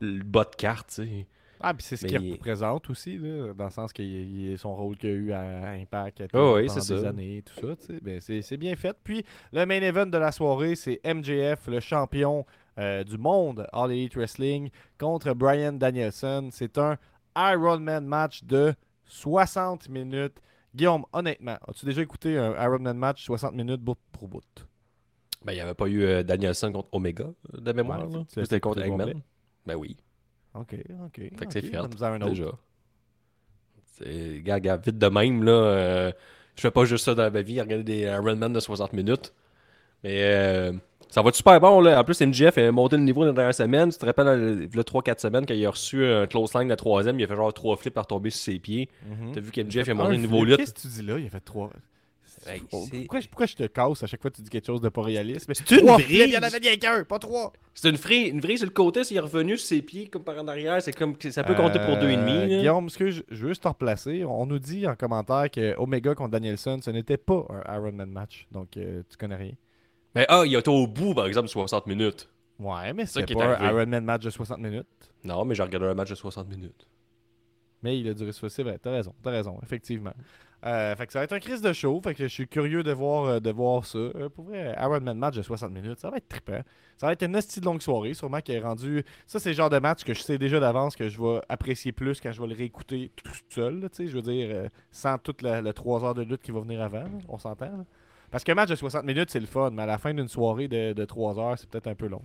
B: le bas de carte. tu sais.
A: Ah, puis c'est ce qu'il
B: il-
A: représente aussi, là, dans le sens il est son rôle qu'il a eu à Impact
B: Ah oui,
A: pendant
B: c'est
A: des
B: ça.
A: années tout ça. Ben, c'est bien fait. Puis le main event de la soirée, c'est MJF, le champion euh, du monde All Elite Wrestling, contre Brian Danielson. C'est un Iron Man match de 60 minutes. Guillaume, honnêtement, as-tu déjà écouté un Iron Man match 60 minutes bout pour bout?
B: Ben, il n'y avait pas eu euh, Danielson contre Omega, euh, de mémoire.
A: Ouais,
B: C'était contre Eggman. Ben oui.
A: Ok, ok.
B: Fait que c'est
A: autre.
B: déjà. C'est, gars, gars, vite de même, là. euh, je fais pas juste ça dans ma vie, regarder des Iron Man de 60 minutes. Mais euh, ça va être super bon, là. En plus, MJF a monté le niveau dans la dernière semaine. Tu te rappelles, euh, il y a 3-4 semaines, quand il a reçu un close line la troisième, il a fait genre 3 flips par tomber sur ses pieds.
A: Mhm.
B: T'as vu qu'MJF a
A: Un
B: monté le niveau
A: flip.
B: lutte.
A: Qu'est-ce que tu dis là? Il a fait trois.
B: Hey,
A: Pourquoi,
B: c'est-
A: pourquoi je- te casse à chaque fois que tu dis quelque chose de pas réaliste? Mais
B: C'est une
A: flips, Il y en avait bien qu'un, pas trois.
B: C'est une vrille, une vrille sur le côté, s'il est revenu sur ses pieds comme par en arrière, c'est comme ça peut compter pour deux et demi.
A: Euh,
B: là.
A: Guillaume, ce que je, je veux juste te replacer. On nous dit en commentaire que Omega contre Danielson, ce n'était pas un Iron Man match. Donc, euh, tu connais rien.
B: Mais ah, il a été au bout, par exemple, 60 minutes.
A: Ouais, mais c'est pas un
B: arrivé.
A: Iron Man match de 60 minutes.
B: Non, mais j'ai regardé un match de 60 minutes.
A: Mais il a duré ça. C'est vrai, t'as raison, t'as raison, effectivement. Euh, fait que ça va être un crise de show. Fait que je suis curieux de voir, euh, de voir ça. Euh, pour vrai, Iron Man match de 60 minutes, ça va être trippant. Ça va être une hostie de longue soirée, sûrement qui est rendu. Ça, c'est le genre de match que je sais déjà d'avance que je vais apprécier plus quand je vais le réécouter tout seul. là, tu sais, je veux dire, euh, sans toute la, le 3 heures de lutte qui va venir avant. là, on s'entend. Parce qu'un match de 60 minutes, c'est le fun, mais à la fin d'une soirée de, de 3 heures, c'est peut-être un peu long.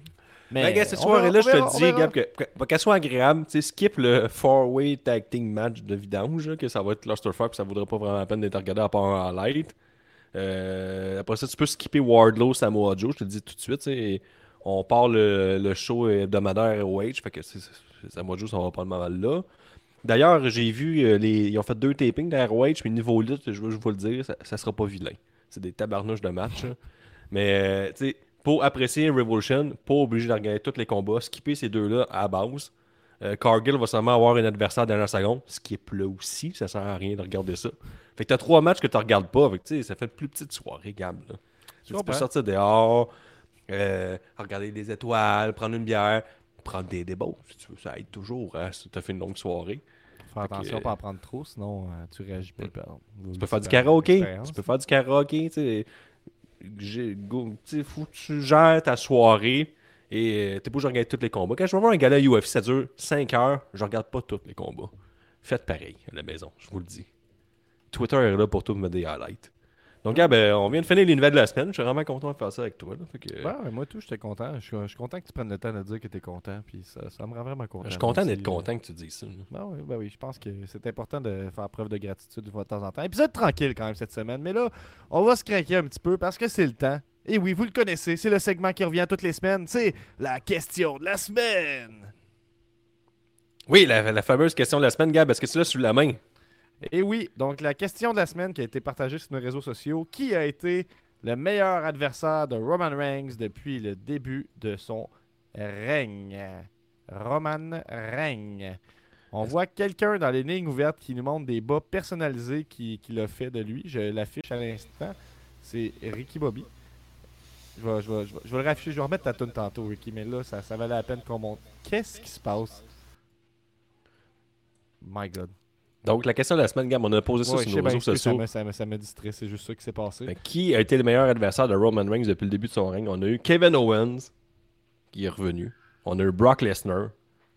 A: Mais
B: Mais gars, cette soirée-là, je te le dis. Gab, qu'elle soit agréable, tu sais, skip le four-way tag team match de vidange, là, que ça va être clusterfuck, puis ça vaudrait pas vraiment la peine d'être regardé à part un highlight. Euh, après ça, tu peux skipper Wardlow, Samoa Joe, je te le dis tout de suite, tu sais, on part le, le show hebdomadaire ROH, fait que Samoa Joe, ça va pas mal là. D'ailleurs, j'ai vu, euh, les, ils ont fait deux tapings de ROH, puis niveau lutte, je veux je veux vous le dire, ça, ça sera pas vilain. C'est des tabarnouches de match. là. Mais, euh, tu sais, pour apprécier Revolution, pas obligé de regarder tous les combats, skipper ces deux-là à la base. Euh, Cargill va seulement avoir un adversaire à la dernière seconde, ce qui est plat aussi, ça sert à rien de regarder ça. Fait que t'as trois matchs que tu regardes pas, fait que, tu sais, ça fait une plus petite soirée, Gab. là. Tu peux sortir dehors, euh, regarder des étoiles, prendre une bière, prendre des débats, si tu veux, ça aide toujours, hein, si t'as fait une longue soirée.
A: Faire attention
B: euh,
A: pas en prendre trop, sinon euh, tu réagis pas.
B: Tu peux faire du karaoké. Tu peux faire du karaoké, sais. Tu sais, faut que tu gères ta soirée et euh, t'es pas obligé de regarder tous les combats. Quand je vais voir un gala UFC, ça dure 5 heures, je regarde pas tous les combats. Faites pareil à la maison, je vous le dis. Twitter est là pour tout me des highlights. Donc, Gab, euh, on vient de finir les nouvelles de la semaine. Je suis vraiment content de faire ça avec toi. là. Fait que, euh,
A: Ouais, moi tout, j'étais content. Je suis, je suis content que tu prennes le temps de dire que tu es content. Puis ça, ça me rend vraiment content.
B: je suis content d'être
A: aussi,
B: content que tu dises ça.
A: Ben oui, ben oui, je pense que c'est important de faire preuve de gratitude de temps en temps. Épisode tranquille quand même cette semaine, mais là, on va se craquer un petit peu parce que c'est le temps. Et oui, vous le connaissez, c'est le segment qui revient toutes les semaines, c'est la question de la semaine.
B: Oui, la, la fameuse question de la semaine, Gab, est-ce que tu l'as sous la main?
A: Et oui, donc la question de la semaine qui a été partagée sur nos réseaux sociaux, qui a été le meilleur adversaire de Roman Reigns depuis le début de son règne? Roman Reigns. On voit quelqu'un dans les lignes ouvertes qui nous montre des bas personnalisés qu'il qui l'a fait de lui. Je l'affiche à l'instant. C'est Ricky Bobby. Je vais, je, vais, je, vais, je vais le rafficher. Je vais remettre ta tune tantôt, Ricky. Mais là, ça, ça valait la peine qu'on monte. Qu'est-ce qui se passe? My God.
B: Donc, la question de la semaine, Gab, on a posé ça
A: Ouais,
B: sur nos réseaux sociaux.
A: ça m'a- ça m'a distrait. C'est juste ça qui s'est passé.
B: Ben, qui a été le meilleur adversaire de Roman Reigns depuis le début de son règne? On a eu Kevin Owens, qui est revenu. On a eu Brock Lesnar,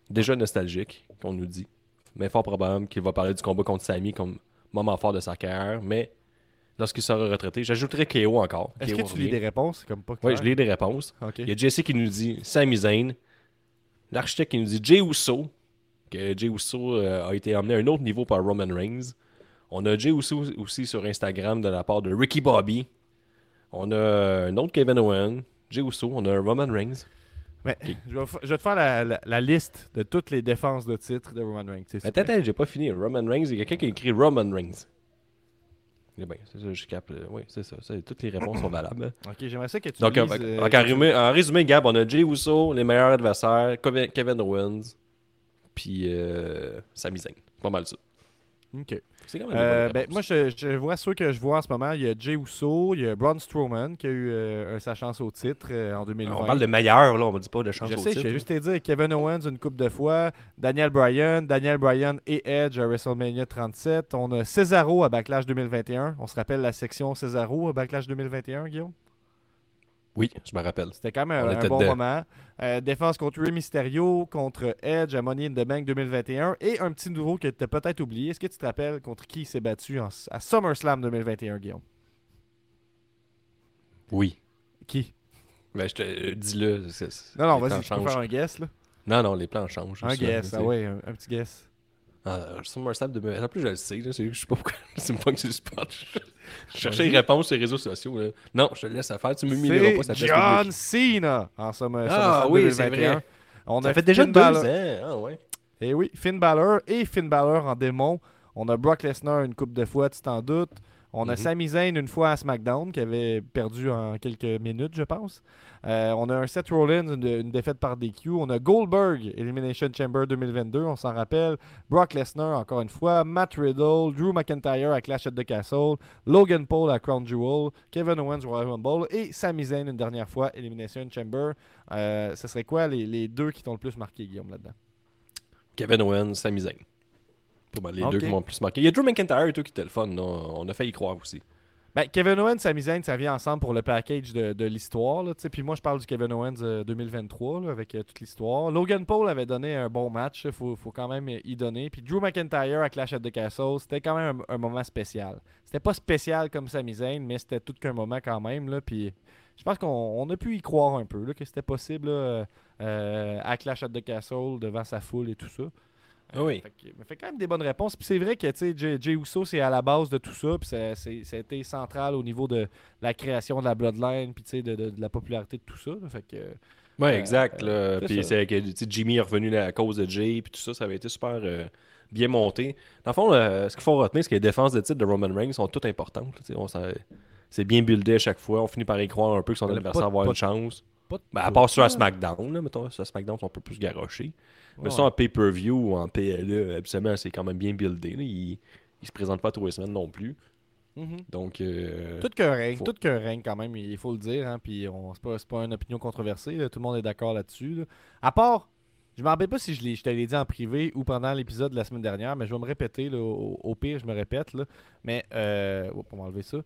B: déjà nostalgique, qu'on nous dit. Mais fort probable qu'il va parler du combat contre Sami comme moment fort de sa carrière. Mais lorsqu'il sera retraité, j'ajouterai KO encore.
A: Est-ce
B: KO
A: que tu lis des réponses? Comme pas
B: Oui, je lis des réponses. Il y a Jesse qui nous dit Sami Zayn. L'architecte qui nous dit Jay Uso. Que Jay Uso euh, a été emmené à un autre niveau par Roman Reigns. On a Jay Uso aussi sur Instagram de la part de Ricky Bobby. On a un autre Kevin Owen. Jay Uso. On a Roman Reigns.
A: Mais, je, vais, fa- je vais te faire la, la- la liste de toutes les défenses de titre de Roman Reigns.
B: Attends, attends, j'ai pas fini. Roman Reigns, il y a quelqu'un qui a écrit Roman Reigns. Eh bien, c'est ça, je capte. Oui, c'est ça, ça, Toutes les réponses sont valables.
A: Ok, j'aimerais ça que tu
B: Donc,
A: lises,
B: en,
A: euh,
B: en- en résumé, en résumé, Gab, on a Jay Uso, les meilleurs adversaires, Kevin Owens, puis euh, Sami Zayn. Pas mal ça.
A: Ok.
B: C'est quand même
A: Euh, ben, moi, je, je vois ceux que je vois en ce moment. Il y a Jay Uso, il y a Braun Strowman qui a eu euh, sa chance au titre euh, en 2020.
B: On parle de meilleurs, là, on ne dit pas de chance
A: Je
B: au
A: sais, je
B: titre,
A: vais
B: là.
A: juste te dire Kevin Owens une coupe de fois, Daniel Bryan, Daniel Bryan et Edge à WrestleMania 37. On a Cesaro à Backlash 2021. On se rappelle la section Cesaro à Backlash 2021, Guillaume?
B: Oui, je me rappelle.
A: C'était quand même un, bon
B: dedans.
A: moment. Euh, défense contre Rey Mysterio, contre Edge à Money in the Bank 2021 et un petit nouveau que tu as peut-être oublié. Est-ce que tu te rappelles contre qui il s'est battu en- à SummerSlam 2021, Guillaume?
B: Oui.
A: Qui?
B: Ben, je te euh, dis-le.
A: Non, non, vas-y, tu peux faire un guess. Là.
B: Non, non, les plans changent.
A: Un guess, ah ouais, un, un petit guess.
B: Ah, SummerSlam de En plus, je le sais. Je sais pas pourquoi. C'est pas que c'est le spot. Je cherchais les réponses sur les réseaux sociaux. là. Non, je te laisse à faire. Tu m'humilieras pas. Ça
A: John. Cena en Summer-
B: Ah,
A: SummerSlam
B: oui, c'est
A: 2021.
B: vrai.
A: On
B: Ça
A: a
B: fait déjà deux ans. Ah, ouais.
A: Eh oui, Finn Balor et Finn Balor en démon. On a Brock Lesnar une coupe de fois, tu t'en doutes. On a
B: Mhm.
A: Sami Zayn une fois à SmackDown, qui avait perdu en quelques minutes, je pense. Euh, on a un Seth Rollins, une, une défaite par DQ. On a Goldberg, Elimination Chamber 2022, on s'en rappelle. Brock Lesnar, encore une fois. Matt Riddle, Drew McIntyre à Clash at the Castle. Logan Paul à Crown Jewel. Kevin Owens Royal Rumble. Et Sami Zayn une dernière fois, Elimination Chamber. Euh, ce serait quoi les, les deux qui t'ont le plus marqué, Guillaume, là-dedans?
B: Kevin Owens, Sami Zayn. Pas mal les deux qui m'ont le plus marqué. Il y a Drew McIntyre et tout qui était le fun. là. On a failli y croire aussi.
A: Ben, Kevin Owens, Sami Zayn, ça vient ensemble pour le package de, de l'histoire. Puis moi, je parle du Kevin Owens euh, 2023 là, avec euh, toute l'histoire. Logan Paul avait donné un bon match. Il faut, faut quand même euh, y donner. Puis Drew McIntyre à Clash at the Castle, c'était quand même un, un moment spécial. C'était pas spécial comme Sami Zayn, mais c'était tout qu'un moment quand même. Là, puis je pense qu'on on a pu y croire un peu, là, que c'était possible là, euh, euh, à Clash at the Castle devant sa foule et tout ça.
B: Ah oui.
A: Fait, que- mais fait quand même des bonnes réponses. Puis c'est vrai que Jay, Jay Uso, c'est à la base de tout ça. Puis ça, a été central au niveau de la création de la Bloodline, puis de, de- de la popularité de tout ça. Fait que,
B: Ouais,
A: Euh,
B: exact.
A: c'est
B: Puis c'est que Jimmy est revenu à cause de Jay, puis tout ça, ça avait été super euh, bien monté. Dans le fond, euh, ce qu'il faut retenir, c'est que les défenses de titre de Roman Reigns sont toutes importantes. on c'est bien buildé à chaque fois. On finit par y croire un peu que son
A: Euh,
B: adversaire va avoir
A: pas-
B: une chance.
A: pas
B: Ben, à part sur à
A: là.
B: SmackDown, là, mettons, sur SmackDown, ils sont un peu plus garochés. Mais ça, en pay-per-view ou en PLE, absolument, c'est quand même bien buildé. là. Il, il se présente pas tous les semaines non plus.
A: Mhm.
B: Donc, euh,
A: Tout qu'un règne,
B: faut-
A: tout qu'un règne quand même, il faut le dire. Hein, puis on- c'est pas, c'est pas une opinion controversée, là, tout le monde est d'accord là-dessus. là. À part, je me rappelle pas si je, l'ai- je te l'ai dit en privé ou pendant l'épisode de la semaine dernière, mais je vais me répéter. là, au, au pire, je me répète. Là, mais, euh, oh, pour m'enlever ça.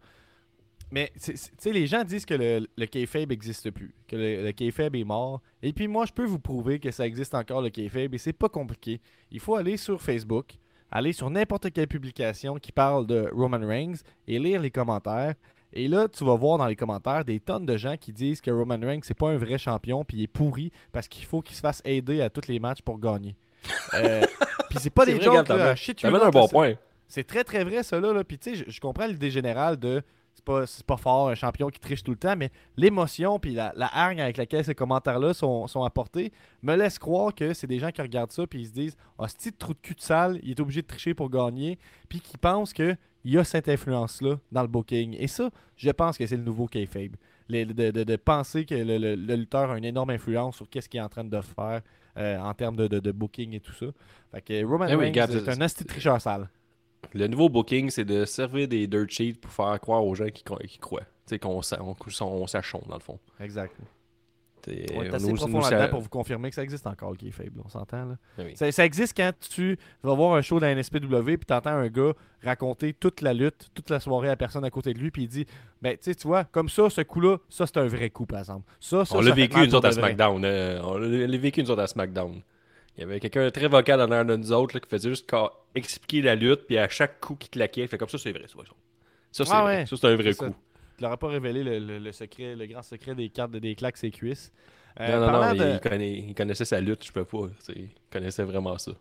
A: Mais, tu sais, les gens disent que le, le kayfabe n'existe plus, que le, le kayfabe est mort. Et puis moi, je peux vous prouver que ça existe encore, le kayfabe, et c'est pas compliqué. Il faut aller sur Facebook, aller sur n'importe quelle publication qui parle de Roman Reigns et lire les commentaires. Et là, tu vas voir dans les commentaires des tonnes de gens qui disent que Roman Reigns, c'est pas un vrai champion, puis il est pourri parce qu'il faut qu'il se fasse aider à tous les matchs pour gagner. Euh, puis c'est pas des
B: vrai,
A: jokes, là,
B: un bon point.
A: c'est très très vrai ça là, là. Puis tu sais, je comprends l'idée générale de c'est pas, pas fort, un champion qui triche tout le temps, mais l'émotion puis la, la hargne avec laquelle ces commentaires-là sont, sont apportés me laisse croire que c'est des gens qui regardent ça puis ils se disent Ah, ce petit trou de cul de salle, il est obligé de tricher pour gagner, puis qui pensent qu'il y a cette influence-là dans le booking. Et ça, je pense que c'est le nouveau kayfabe. Les- de, de- de penser que le, le- le lutteur a une énorme influence sur qu'est-ce qu'il est en train de faire euh, en termes de, de- de booking et tout ça. Fait que Roman
B: Eh oui,
A: Reigns
B: c'est-
A: un asti tricheur sale.
B: Le nouveau booking, c'est de servir des dirt sheets pour faire croire aux gens qui, cro- qui croient. Tu sais, qu'on on, on s'achonne, dans le fond.
A: Exact.
B: T'sais,
A: On est assez
B: nous,
A: profond là-dedans pour vous confirmer que ça existe encore, le kayfabe, là, on s'entend là.
B: Eh oui.
A: Ça, ça existe quand tu vas voir un show dans NSPW puis t'entends un gars raconter toute la lutte, toute la soirée à la personne à côté de lui puis il dit ben tu sais tu vois comme ça ce coup-là ça c'est un vrai coup par exemple. Ça, ça
B: On l'a vécu une autres à. SmackDown. euh, on l'a vécu une autre à SmackDown. Il y avait quelqu'un très vocal en arrière de nous autres là, qui faisait juste expliquer la lutte, puis à chaque coup qu'il claquait, il fait comme ça, c'est vrai. Ça, c'est
A: Ah ouais.
B: Ça, c'est un vrai coup.
A: Tu leur as pas révélé le, le- le secret, le grand secret des cartes de des claques ses cuisses. Euh,
B: non, non, non, il,
A: de,
B: connaît- il connaissait sa lutte, je peux pas. Il connaissait vraiment ça.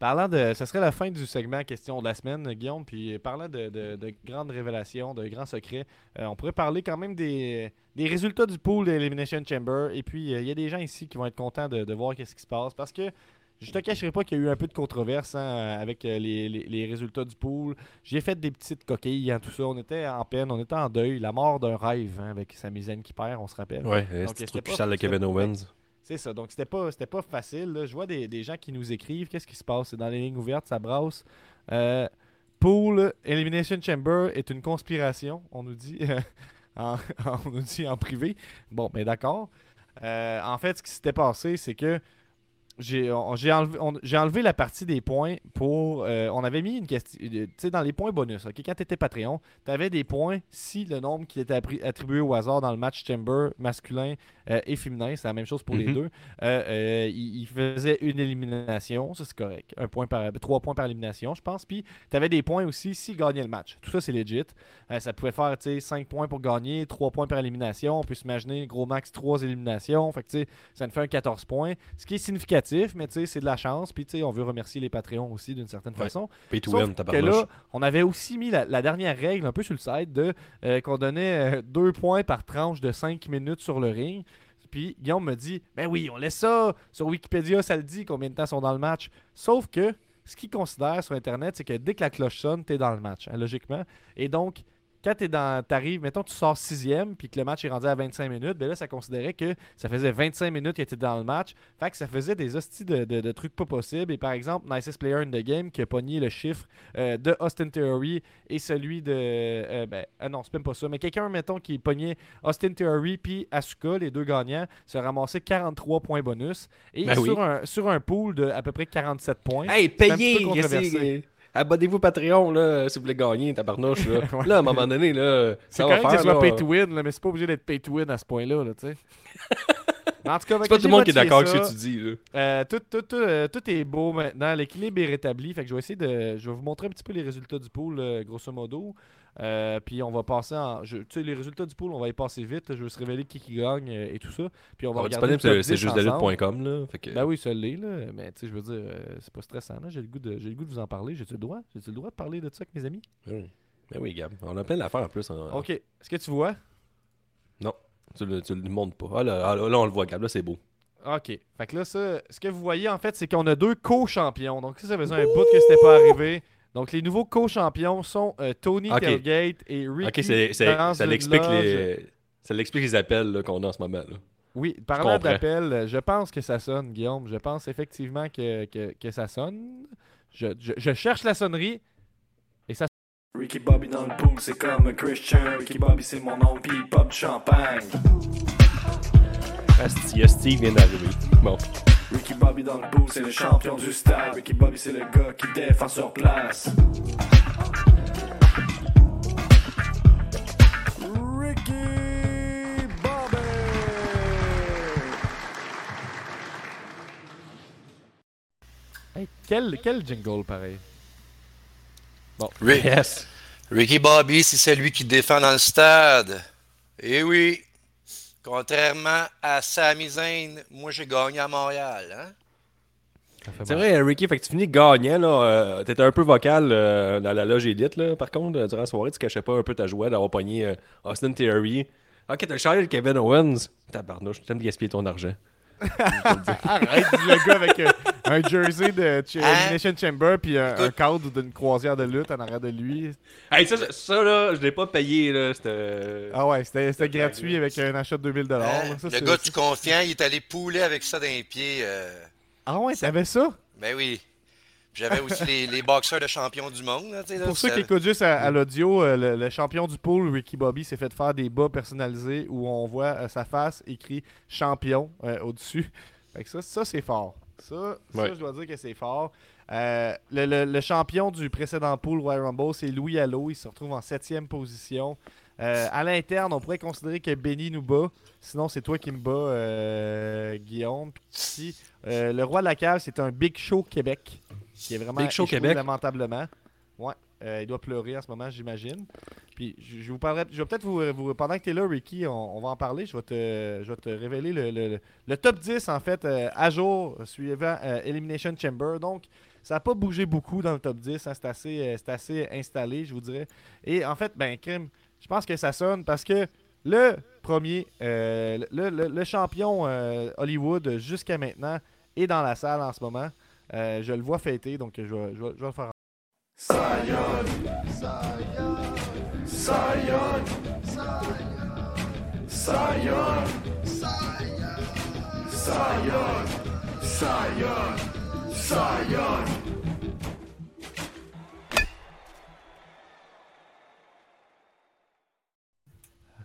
A: parlant de. Ça serait la fin du segment question de la semaine, Guillaume. Puis parlant de, de- de grandes révélations, de grands secrets, euh, on pourrait parler quand même des, des résultats du pool de Elimination Chamber. Et puis, euh, il y a des gens ici qui vont être contents de, de voir qu'est-ce qui se passe. Parce que je te cacherai pas qu'il y a eu un peu de controverse hein, avec euh, les, les- les résultats du pool. J'ai fait des petites coquilles, hein, tout ça. On était en peine, on était en deuil. La mort d'un rêve hein, avec Sami Zayn qui perd, on se rappelle.
B: Ouais, c'était
A: pas-
B: puissant de Kevin Owens.
A: C'est ça. Donc, c'était pas, c'était pas facile. là. Je vois des, des gens qui nous écrivent. Qu'est-ce qui se passe? C'est dans les lignes ouvertes, ça brasse. Euh, Pool Elimination Chamber est une conspiration, on nous dit, en, on nous dit en privé. Bon, ben d'accord. Euh, en fait, ce qui s'était passé, c'est que j'ai enlevé, la partie des points pour. euh, on avait mis une question. Tu sais, dans les points bonus, ok, quand tu étais Patreon, tu avais des points si le nombre qui était attribué au hasard dans le match Chamber masculin euh, et féminin, c'est la même chose pour les
B: Mhm.
A: deux. Euh, euh, il, il faisait une élimination, ça c'est correct. Un point par, trois points par élimination, je pense. Puis tu avais des points aussi s'il gagnait le match. Tout ça, c'est legit. Euh, ça pouvait faire 5 points pour gagner, 3 points par élimination. On peut s'imaginer gros max 3 éliminations. Fait que, tu sais, ça nous fait un 14 points. Ce qui est significatif, mais tu sais, c'est de la chance. Puis tu sais, on veut remercier les Patreons aussi d'une certaine
B: Ouais.
A: façon.
B: Pay to win,
A: que là, on avait aussi mis la, la dernière règle un peu sur le site de euh, qu'on donnait 2 points par tranche de 5 minutes sur le ring. Puis Guillaume me dit Ben oui, on laisse ça. Sur Wikipédia, ça le dit combien de temps sont dans le match. Sauf que ce qu'ils considèrent sur Internet, c'est que dès que la cloche sonne, tu dans le match, hein, logiquement. Et donc, quand tu dans, t'arrives, mettons, tu sors sixième, puis que le match est rendu à 25 minutes, ben là, ça considérait que ça faisait 25 minutes qu'il était dans le match. Fait que ça faisait des hosties de, de- de trucs pas possibles. Et par exemple, Nicest Player in the Game qui a pogné le chiffre euh, de Austin Theory et celui de. euh, ben, ah non, c'est même pas ça. Mais quelqu'un, mettons, qui pognait Austin Theory puis Asuka, les deux gagnants, se ramassait 43 points bonus. Et
B: Ben
A: sur,
B: oui.
A: un, sur un pool de à peu près 47 points.
B: Hey,
A: un
B: Abonnez-vous Patreon là, si vous voulez gagner, tabarnouche. Là,
A: Ouais.
B: là à un moment donné, là,
A: C'est
B: ça va faire.
A: ce soit pay to win, là, mais c'est pas obligé d'être pay to win à ce point-là, là, tu sais. Mais en tout cas,
B: C'est pas tout le monde qui est d'accord avec ce que tu dis. Là.
A: Euh, tout, tout, tout, euh, tout est beau maintenant. L'équilibre est rétabli. Fait que je vais essayer de. Je vais vous montrer un petit peu les résultats du pool, euh, grosso modo. Euh, puis on va passer en. Tu sais, les résultats du pool, on va y passer vite. là. Je vais se révéler qui, qui gagne euh, et tout ça. Puis on va
B: va
A: regarder.
B: c'est
A: 10 ensemble.
B: justdelutte.com. là. Fait que...
A: Ben oui, ça l'est, là. Mais tu sais, je veux dire, euh, c'est pas stressant. là. J'ai le, goût de- j'ai le goût de vous en parler. J'ai-tu le droit? J'ai-tu le droit de parler de ça avec mes amis?
B: Ben oui. Ben oui, Gab. On a plein d'affaires en plus. hein.
A: Ok. Est-ce que tu vois?
B: Non, tu le, tu le montres pas. Ah là, ah là, là, on le voit, Gab. Là, c'est beau.
A: OK. Fait que là, ça, ce que vous voyez, en fait, c'est qu'on a deux co-champions. Donc, ça, ça faisait un bout que c'était pas arrivé. Donc, les nouveaux co-champions sont euh, Tony
B: Ok.
A: Tailgate et Ricky.
B: Ok, ça l'explique les. Ça l'explique les appels qu'on a en ce moment. Là.
A: Oui, parlant
B: comprends.
A: d'appel, euh, je pense que ça sonne, Guillaume. Je pense effectivement que, que, que ça sonne. Je, je- je cherche la sonnerie.
C: Ricky Bobby dans le pool, c'est comme un Christian. Ricky Bobby, c'est mon nom, pis il pop du champagne.
B: Asti, Steve vient d'arriver. Bon.
C: Ricky Bobby dans le pool, c'est le champion du stade. Ricky Bobby, c'est le gars qui défend sur place. Ricky Bobby!
A: Hey, quel, quel jingle, pareil?
D: Rick-
B: Yes.
D: Ricky Bobby, c'est celui qui défend dans le stade. Eh oui. Contrairement à Sami Zayn, moi j'ai gagné à Montréal. Hein?
B: C'est vrai, Ricky, fait que tu finis gagnant, là. euh, T'étais un peu vocal euh, dans la loge élite, là. Par contre, euh, durant la soirée, tu cachais pas un peu ta joie d'avoir pogné euh, Austin Theory. Ok, t'as chargé le Kevin Owens. Tabarnouche, t'aimes gaspiller ton argent.
A: Arrête, le gars avec euh, un jersey de Ch-
D: Hein?
A: Elimination Chamber puis un, un cadre d'une croisière de lutte en arrière de lui.
B: Hey, ça, ça, ça, là, je l'ai pas payé, là. C'était.
A: Ah ouais, c'était gratuit avec un achat de 2000
D: Hein?
A: là. Ça,
D: le gars du confiant, il est allé pouler avec ça dans les pieds. euh,
A: Ah ouais, t'avais ça?
D: Ben oui. J'avais aussi les, les boxeurs de champion du monde. Là, là,
A: Pour ceux
D: ça-
A: qui écoutent juste à, à l'audio, euh, le, le champion du pool, Ricky Bobby, s'est fait faire des bas personnalisés où on voit euh, sa face écrit champion euh, au-dessus. Fait que ça, ça c'est fort. Ça, ça, je dois dire que c'est fort. Euh, le, le- le champion du précédent pool Royal Rumble, c'est Louis Allo. Il se retrouve en septième position. Euh, à l'interne, on pourrait considérer que Benny nous bat. Sinon, c'est toi qui me bats, euh, Guillaume. Puis euh, le roi de la cave, c'est un Big Show Québec. Qui est vraiment
B: Big Show
A: échoué
B: Québec.
A: lamentablement. Ouais. Il doit pleurer en ce moment, j'imagine. Puis je, je vous parlerai, je vais peut-être vous, vous- pendant que tu es là, Ricky, on, on va en parler. Je vais te, je vais te révéler le, le- top 10 en fait à jour suivant Elimination Chamber. Donc, ça n'a pas bougé beaucoup dans le top 10. hein. c'est assez, euh, c'est assez installé, je vous dirais. Et en fait, ben, Crime, je pense que ça sonne parce que le premier, euh, le, le- le champion euh, Hollywood jusqu'à maintenant est dans la salle en ce moment. Euh, je le vois fêter, donc je vais, je vais- je vais le faire.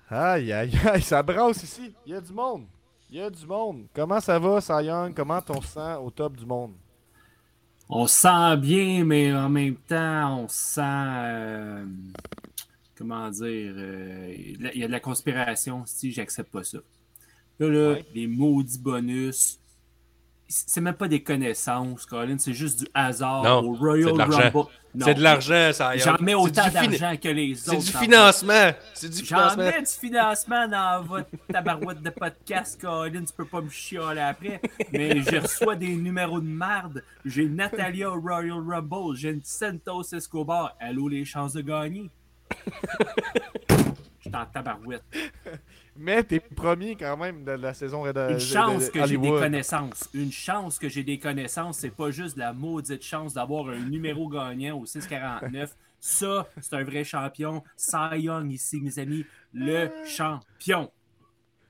A: Aïe, aïe, aïe, ça brasse ici. Il y a du monde. Il y a du monde. Comment ça va, Young? Comment on se sent au top du monde?
E: On se sent bien, mais en même temps, on se sent. euh, comment dire euh, Il y a de la conspiration, si j'accepte pas ça. Là, là,
A: Ouais.
E: les maudits bonus. C'est même pas des connaissances, Colin, c'est juste du hasard
B: Non,
E: au Royal
B: c'est de l'argent.
E: Rumble.
B: C'est de l'argent, ça.
E: J'en mets
B: C'est
E: autant
B: du fin-
E: d'argent que les
B: C'est
E: autres.
B: du
E: dans
B: financement. C'est du
E: J'en mets du financement dans votre tabarouette de podcast, Colin. Tu peux pas me chialer après. Mais je reçois des numéros de merde. J'ai Natalia au Royal Rumble. J'ai une Santos Escobar. Allô, les chances de gagner? Je suis en tabarouette.
A: Mais t'es premier quand même de la saison de, de-
E: Une chance
A: de
E: que j'ai des connaissances. Une chance que j'ai des connaissances. C'est pas juste la maudite chance d'avoir un numéro gagnant au 649. Ça, c'est un vrai champion. Cy Young ici, mes amis. Le champion.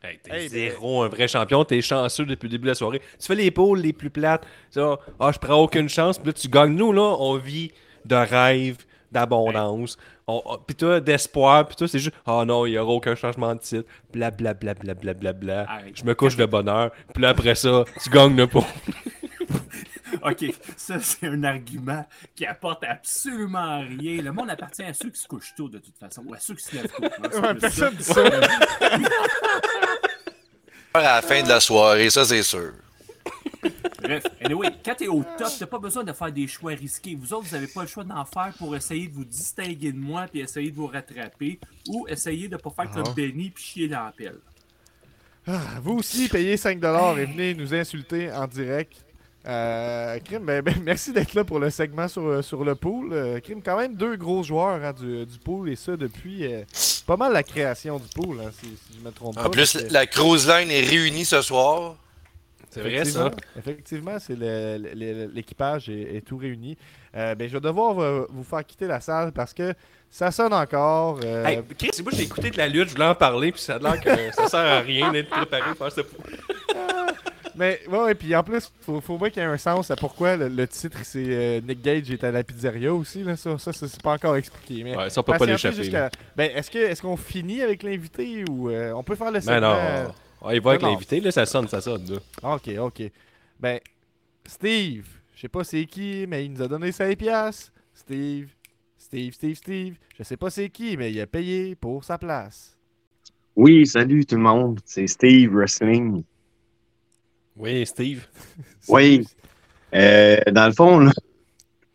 B: Hey, t'es
A: Hey,
B: zéro un vrai champion, t'es chanceux depuis le début de la soirée. Tu fais les pôles les plus plates. Ça, ah, je prends aucune chance. Puis là, tu gagnes. Nous, là, on vit de rêves, d'abondance. On- on- Puis toi, d'espoir. Puis toi, c'est juste, ah non, il n'y aura aucun changement de titre. Bla bla bla bla bla bla bla.
E: Arrête.
B: Je me couche de bonheur. Puis là, après ça, tu gagnes le pot.
E: OK, ça, c'est un argument qui apporte absolument rien. Le monde appartient à ceux qui se couchent tôt, de toute façon, ou à ceux qui se lèvent tôt. hein,
A: Ouais, personne
E: ça.
A: dit ça.
D: À la fin de la soirée, ça c'est sûr.
E: Bref, anyway, quand t'es au top, t'as pas besoin de faire des choix risqués. Vous autres, vous avez pas le choix d'en faire pour essayer de vous distinguer de moi puis essayer de vous rattraper ou essayer de pas faire comme
A: Ah.
E: Benny puis chier dans la pelle.
A: Ah, Vous aussi, payez 5$ et venez nous insulter en direct. Euh, Crime, ben, ben, merci d'être là pour le segment sur, sur le pool. Euh, Crime, quand même deux gros joueurs hein, du, du pool et ça depuis euh, pas mal la création du pool, hein, si, si je me trompe pas.
D: En plus, la cruise line est réunie ce soir.
B: C'est vrai, ça.
A: Effectivement, c'est l'équipage est, est tout réuni. Euh, ben, je vais devoir euh, vous faire quitter la salle parce que ça sonne encore. euh,
B: Hey, Chris, moi, j'ai écouté de la lutte, je voulais en parler, puis ça a l'air que ça sert à rien d'être préparé pour faire ce
A: Mais ouais, ouais, puis en plus, faut, faut bien qu'il y ait un sens à pourquoi le, le titre c'est euh, Nick Gage est à la pizzeria aussi. Là, ça, ça, ça, c'est pas encore expliqué. Mais
B: Ouais, ça, on peut pas l'échapper.
A: Ben, est-ce que est-ce qu'on finit avec l'invité ou euh, on peut faire le
B: Mais
A: segment
B: non. On y va avec l'invité, là, ça sonne, ça sonne. Là.
A: Ah, Ok, ok. Ben, Steve, je sais pas c'est qui, mais il nous a donné 5 piastres. Steve, Steve, Steve, Steve. Je sais pas c'est qui, mais il a payé pour sa place.
F: Oui, salut tout le monde, c'est Steve Wrestling.
B: Oui, Steve.
F: Oui. Euh, dans le fond, là,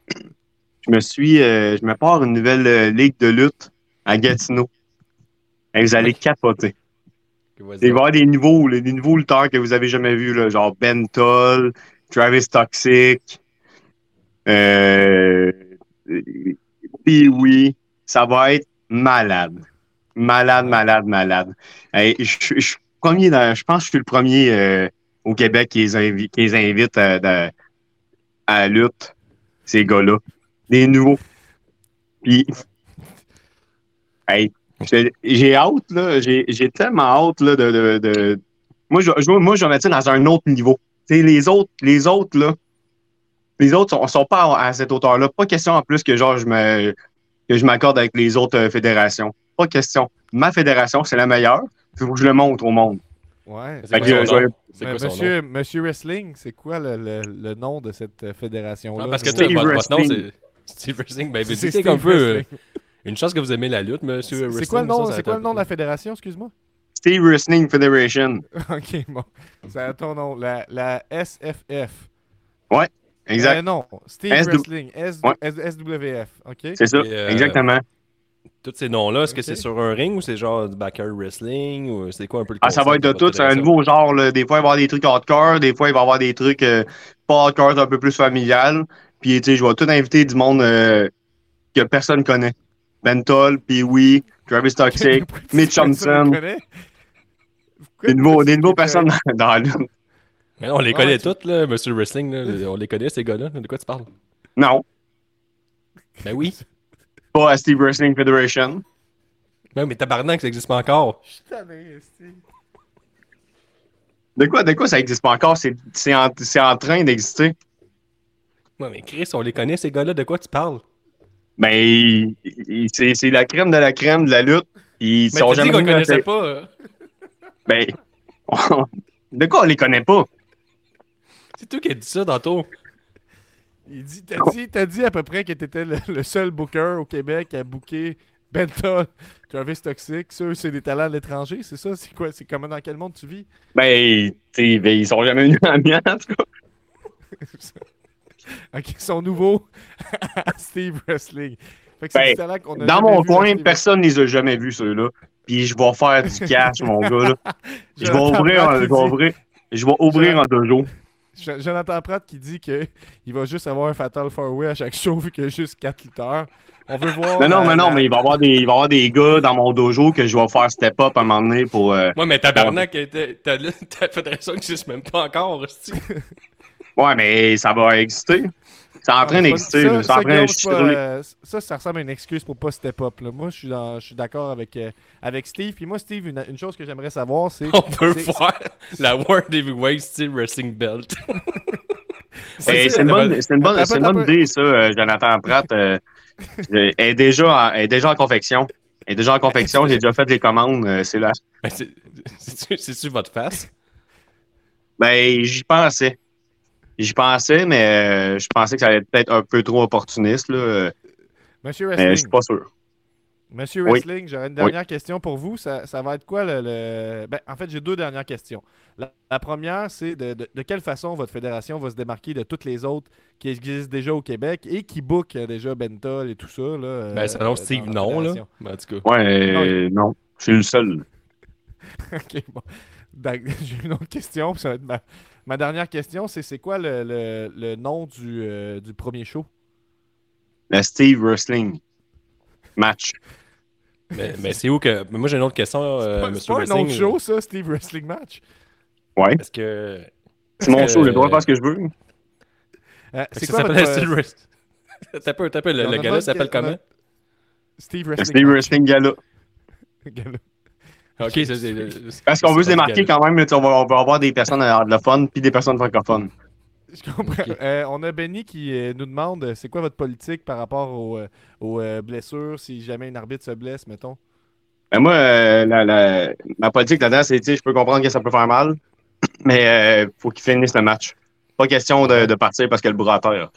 F: je me suis, euh, je me pars une nouvelle euh, ligue de lutte à Gatineau. Et vous allez capoter. Il va y avoir des nouveaux, là, des nouveaux lutteurs que vous avez jamais vus, là, genre Ben Toll, Travis Toxic, euh, oui, ça va être malade. Malade, malade, malade. Hey, je, je- je suis premier dans- je pense que je suis le premier euh, au Québec qui les, invi- qui les invite à, à- à la lutte, ces gars-là. Des nouveaux. Puis, hey, j'ai j'ai hâte, là. J'ai j'ai tellement hâte, là, de. de, de- Moi, je, je- moi, je vais mettre ça dans un autre niveau. Tu sais, les autres, les autres, là, les autres sont, sont pas à, à cette hauteur-là. Pas question en plus que genre je me que je m'accorde avec les autres euh, fédérations. Pas question. Ma fédération, c'est la meilleure. Il faut que je le montre au monde.
A: Ouais.
B: Quoi
F: que,
B: son nom? Son nom?
A: monsieur, monsieur Wrestling, c'est quoi le, le- le nom de cette euh, fédération-là?
B: Ah, parce que tu sais, votre, nom, c'est Steve Wrestling. Ben,
A: C'est
B: comme un peu. Une chance que vous aimez la lutte, monsieur
A: C'est
B: Wrestling.
A: c'est quoi le nom,
B: ça, ça
A: c'est quoi le nom de la fédération, excuse-moi?
F: Steve Wrestling Federation.
A: ok, bon. C'est à ton nom. La, la SFF.
F: Exact.
A: Euh, non, Steve
F: SW
A: Wrestling. S-
F: Ouais.
A: SWF. OK?
F: c'est ça.
B: Et, euh,
F: Exactement.
B: Tous ces noms-là, est-ce que c'est sur un ring ou c'est genre du backyard wrestling ou c'est quoi un peu le
F: Ah, ça va être de tout. C'est un nouveau genre. là. Des fois, il va y avoir des trucs hardcore. Des fois, il va y avoir des trucs euh, pas hardcore, un peu plus familial. Puis, tu sais, je vais tout inviter du monde euh, que personne connaît. Bentol, Pee-Wee, Travis Toxic, Mitch?
A: Pourquoi
F: Des nouveaux, des nouveaux personnes dans, dans la lutte.
B: Mais non, on les
A: Ouais,
B: connaît toutes, là, monsieur Wrestling. là. On les connaît, ces gars-là. De quoi tu parles?
F: Non,
B: Ben oui.
F: pas à Steve Wrestling Federation.
B: Non, mais tabarnak, ça existe pas encore.
A: Je suis tanné, esti.
F: De quoi, de quoi ça existe pas encore? C'est c'est en, c'est en train d'exister.
B: Ouais, mais Chris, on les connaît, ces gars-là. De quoi tu parles?
F: Ben, il- il- c'est la crème de la crème de la lutte. Ils
B: Mais
F: sont jamais
B: qu'on connaissait
F: cette-
B: pas. euh.
F: Ben, de quoi on les connaît pas?
B: C'est toi qui as dit ça tantôt.
A: Il dit, t'as dit, dit à peu près que t'étais le, le seul booker au Québec à booker Benton, Travis Toxic. Ça, c'est des talents à l'étranger, c'est ça? C'est quoi? C'est comment dans quel monde tu vis?
F: Ben, tu sais, ben, ils sont jamais venus à en tout cas.
A: ok, ils sont nouveaux à Steve Wrestling. Fait que
F: Ben,
A: qu'on a
F: Dans mon coin,
A: Steve
F: personne les a jamais vus, ceux-là. Puis je vais faire du cash, mon gars. Là. Je vais ouvrir, un-
A: qui
F: je vais ouvrir, je vais ouvrir
A: Jonathan Pratt qui dit qu'il va juste avoir un Fatal 4-Way à chaque show vu qu'il y a juste 4 lutteurs. On veut voir.
F: Non, non,
A: la-
F: mais non,
A: la-
F: mais il va y avoir des, il va y avoir des gars dans mon dojo que je vais faire step up à un moment donné pour. euh,
B: Ouais, mais tabarnak, ta, ta, ta fédération n'existe même pas encore.
F: Ouais, mais ça va exister. C'est en train
A: Ah,
F: d'exister.
A: ça.
F: C'est
A: ça,
F: en train de
A: Guillaume, c'est pas,
F: chiffrer.
A: euh, ça, ça ressemble à une excuse pour pas step up. là. Moi, je suis, dans- je suis d'accord avec, euh, avec Steve. Puis moi, Steve, une, une chose que j'aimerais savoir, c'est.
B: On peut faire la World Heavyweight Steel Wrestling Belt. Ça,
F: C'est une
B: ça
F: bonne, une une idée, ça, euh, Jonathan Pratt. elle, est déjà en, elle est déjà en confection. Elle est déjà en confection. J'ai déjà fait les commandes. euh, C'est là.
B: Ben, c'est- C'est-tu c'est-tu votre face?
F: Ben, j'y pensais. J'y pensais, mais euh, je pensais que ça allait être peut-être un peu trop opportuniste. Là. euh,
A: Monsieur
F: Mais je
A: Wrestling,
F: suis pas sûr.
A: Monsieur
F: Oui.
A: Wrestling, j'aurais une dernière question pour vous. Ça, ça va être quoi le. le- Ben, en fait, j'ai deux dernières questions. La, la première, c'est de, de- de quelle façon votre fédération va se démarquer de toutes les autres qui existent déjà au Québec et qui bookent euh, déjà Bentol et tout ça. Là, euh,
B: Ben, ça annonce
A: dans
B: Steve non, là. Ben, en tout cas.
F: Ouais, euh, non. Je suis le seul.
A: ok, bon. J'ai une autre question. puis Ça va être ma, ma dernière question. C'est c'est quoi le, le- le nom du, euh, du premier show?
F: Le Steve Wrestling match.
B: Mais, mais c'est où que. mais moi, j'ai une autre question, euh,
A: C'est pas-
B: Monsieur
A: c'est pas un de show, ça, Steve Wrestling Match?
F: Ouais.
B: Est-ce que.
F: C'est mon show. J'ai le droit de faire ce que je veux.
A: Euh,
B: Est-ce
A: c'est
B: que
A: quoi
B: ça s'appelle Steel Wrestling? T'as peu, t'as peu, le, le
A: a
B: gars-là
A: pas-
B: s'appelle comment?
A: Steve
F: Le
A: Wrestling
F: Steve
A: Match.
F: Wrestling Gala.
A: Gala.
B: Ok, ça, c'est.
F: Parce qu'on veut se démarquer quand même. On va, on va avoir des personnes anglophones puis des personnes francophones.
A: Je comprends. Euh, on a Benny qui euh, nous demande euh, c'est quoi votre politique par rapport aux, euh, aux, euh, blessures si jamais un arbitre se blesse, mettons?
F: Ben moi, euh, la, la- ma politique là-dedans, c'est, je peux comprendre que ça peut faire mal, mais euh, faut qu'il finisse le match. Pas question de, de partir parce que le bras à terre.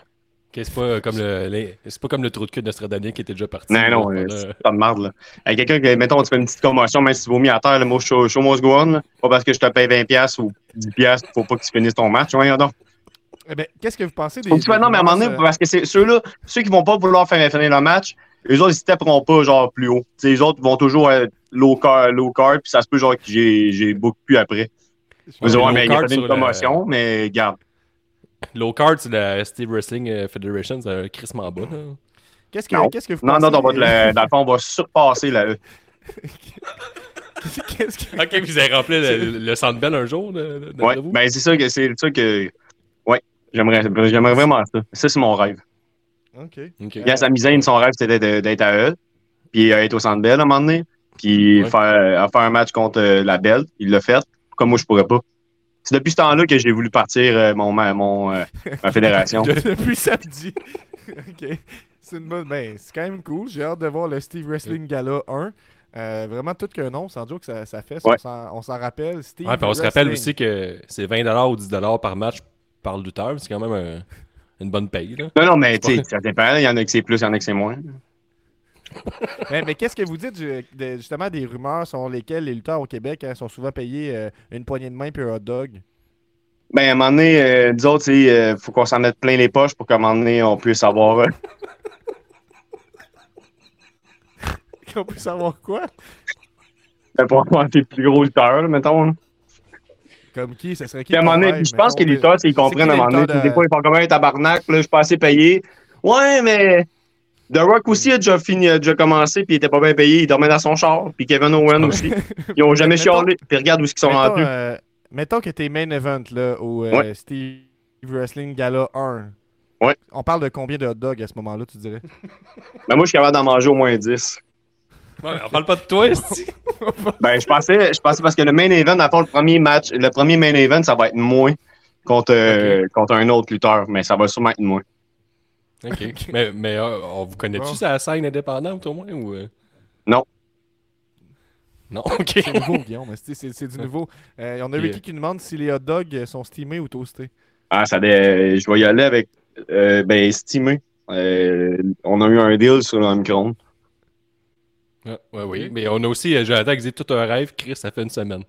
B: C'est pas comme le, les- c'est pas comme le trou de cul de Nostradamus qui était déjà parti.
F: Non, non,
B: On
F: euh, c'est pas de marde, là. Avec quelqu'un qui, mettons, tu fais une petite commotion, même si tu vomis à terre, le mot show, show must go on, là. Pas parce que je te paye 20$ ou 10$, faut pas que tu finisses ton match. Voyons donc.
A: Eh ben, qu'est-ce que vous pensez des.
F: Faut que tu fasses-
A: des
F: non, mais à un moment donné, parce que c'est ceux-là, ceux qui vont pas vouloir faire finir le match, les autres, ils se taperont pas, genre, plus haut. Les autres vont toujours être low car, low car, puis ça se peut, genre, que j'ai, j'ai beaucoup plus après. Vous
B: Ouais, low
F: mais il a
B: card
F: fait une commotion, mais garde.
B: Low card, c'est la Steve Wrestling euh, Federation, c'est un crissement bas.
A: Qu'est-ce que, qu'est-ce que vous
F: Non, non,
A: pensez-
F: on va le- dans le fond, on va surpasser la.
A: Qu'est-ce que-
B: Ok, vous avez rempli le, le Centre Bell un jour, de- de- d'après
F: Ouais,
B: vous?
F: ben c'est ça que c'est ça que. Ouais, j'aimerais, j'aimerais vraiment ça. Ça, c'est mon rêve.
A: Ok.
B: Ok.
F: Yann Samizaine, son rêve, c'était d'être à eux, puis euh, être au centre Bell à un moment donné, puis
B: Ouais.
F: faire, euh, faire un match contre euh, la Belle. Il l'a fait. Comme moi, je pourrais pas. C'est depuis ce temps-là que j'ai voulu partir euh, mon, ma, mon, euh, ma fédération.
A: Depuis samedi. ok. C'est une bonne. Ben, c'est quand même cool. J'ai hâte de voir le Steve Wrestling Gala 1. Euh, vraiment tout qu'un nom, sans joke, ça, ça fait. ça,
F: Ouais.
A: On s'en- On s'en rappelle. Steve
B: Ouais, on se rappelle aussi que c'est 20$ ou 10$ par match par lutteur. C'est quand même un- une bonne paye. Là.
F: Non, non, mais tu sais, ça dépend. Il y en a que c'est plus, il y en a que c'est moins.
A: Mais, mais qu'est-ce que vous dites du- de- justement des rumeurs selon lesquelles les lutteurs au Québec hein, sont souvent payés euh, une poignée de main puis un hot dog?
F: Ben, à un moment donné, euh, autres, il euh, faut qu'on s'en mette plein les poches pour qu'à un moment donné, on puisse avoir. euh,
A: On peut savoir quoi?
F: pour avoir des plus gros lutteurs, là, mettons. là.
A: Comme qui? Ça serait qui?
F: À un moment donné, je pense que
A: mettons,
F: les lutteurs, ils comprennent à un moment donné. Des
A: de-
F: fois, ils font comme un tabarnak, là, je suis pas assez payé. Ouais, mais The Rock aussi a déjà fini, a déjà commencé, puis il était pas bien payé, il dormait dans son char, puis Kevin Owen aussi. Ils ont jamais chialé. Puis regarde où ils sont
A: mettons,
F: rendus.
A: euh, mettons que t'es main event là, au euh,
F: Ouais.
A: Steve Wrestling Gala 1.
F: Ouais.
A: On parle de combien de hot dogs à ce moment-là, tu dirais?
F: Ben, moi, je suis capable d'en manger au moins 10.
B: Ouais, on parle pas de toi.
F: Ben, je pensais, je pensais parce que le main event, à fond, le premier match, le premier main event, ça va être moins contre, euh, contre un autre lutteur, mais ça va sûrement être moins.
B: Ok. Mais, mais euh, on vous connaît-tu
A: Bon.
B: sa scène indépendante au moins ou euh?
F: Non.
B: Non, ok.
A: C'est nouveau, Guillaume. mais c'est- C'est c'est du nouveau. Euh, on a Ricky qui nous demande si les hot dogs sont steamés ou toastés.
F: Ah, ça dé- je vais y aller avec, euh, ben. Euh, on a eu un deal sur le micro-ondes.
B: Ouais, ouais, oui. Mais on a aussi, euh, Jonathan qui dit tout un rêve, Chris, ça fait une semaine.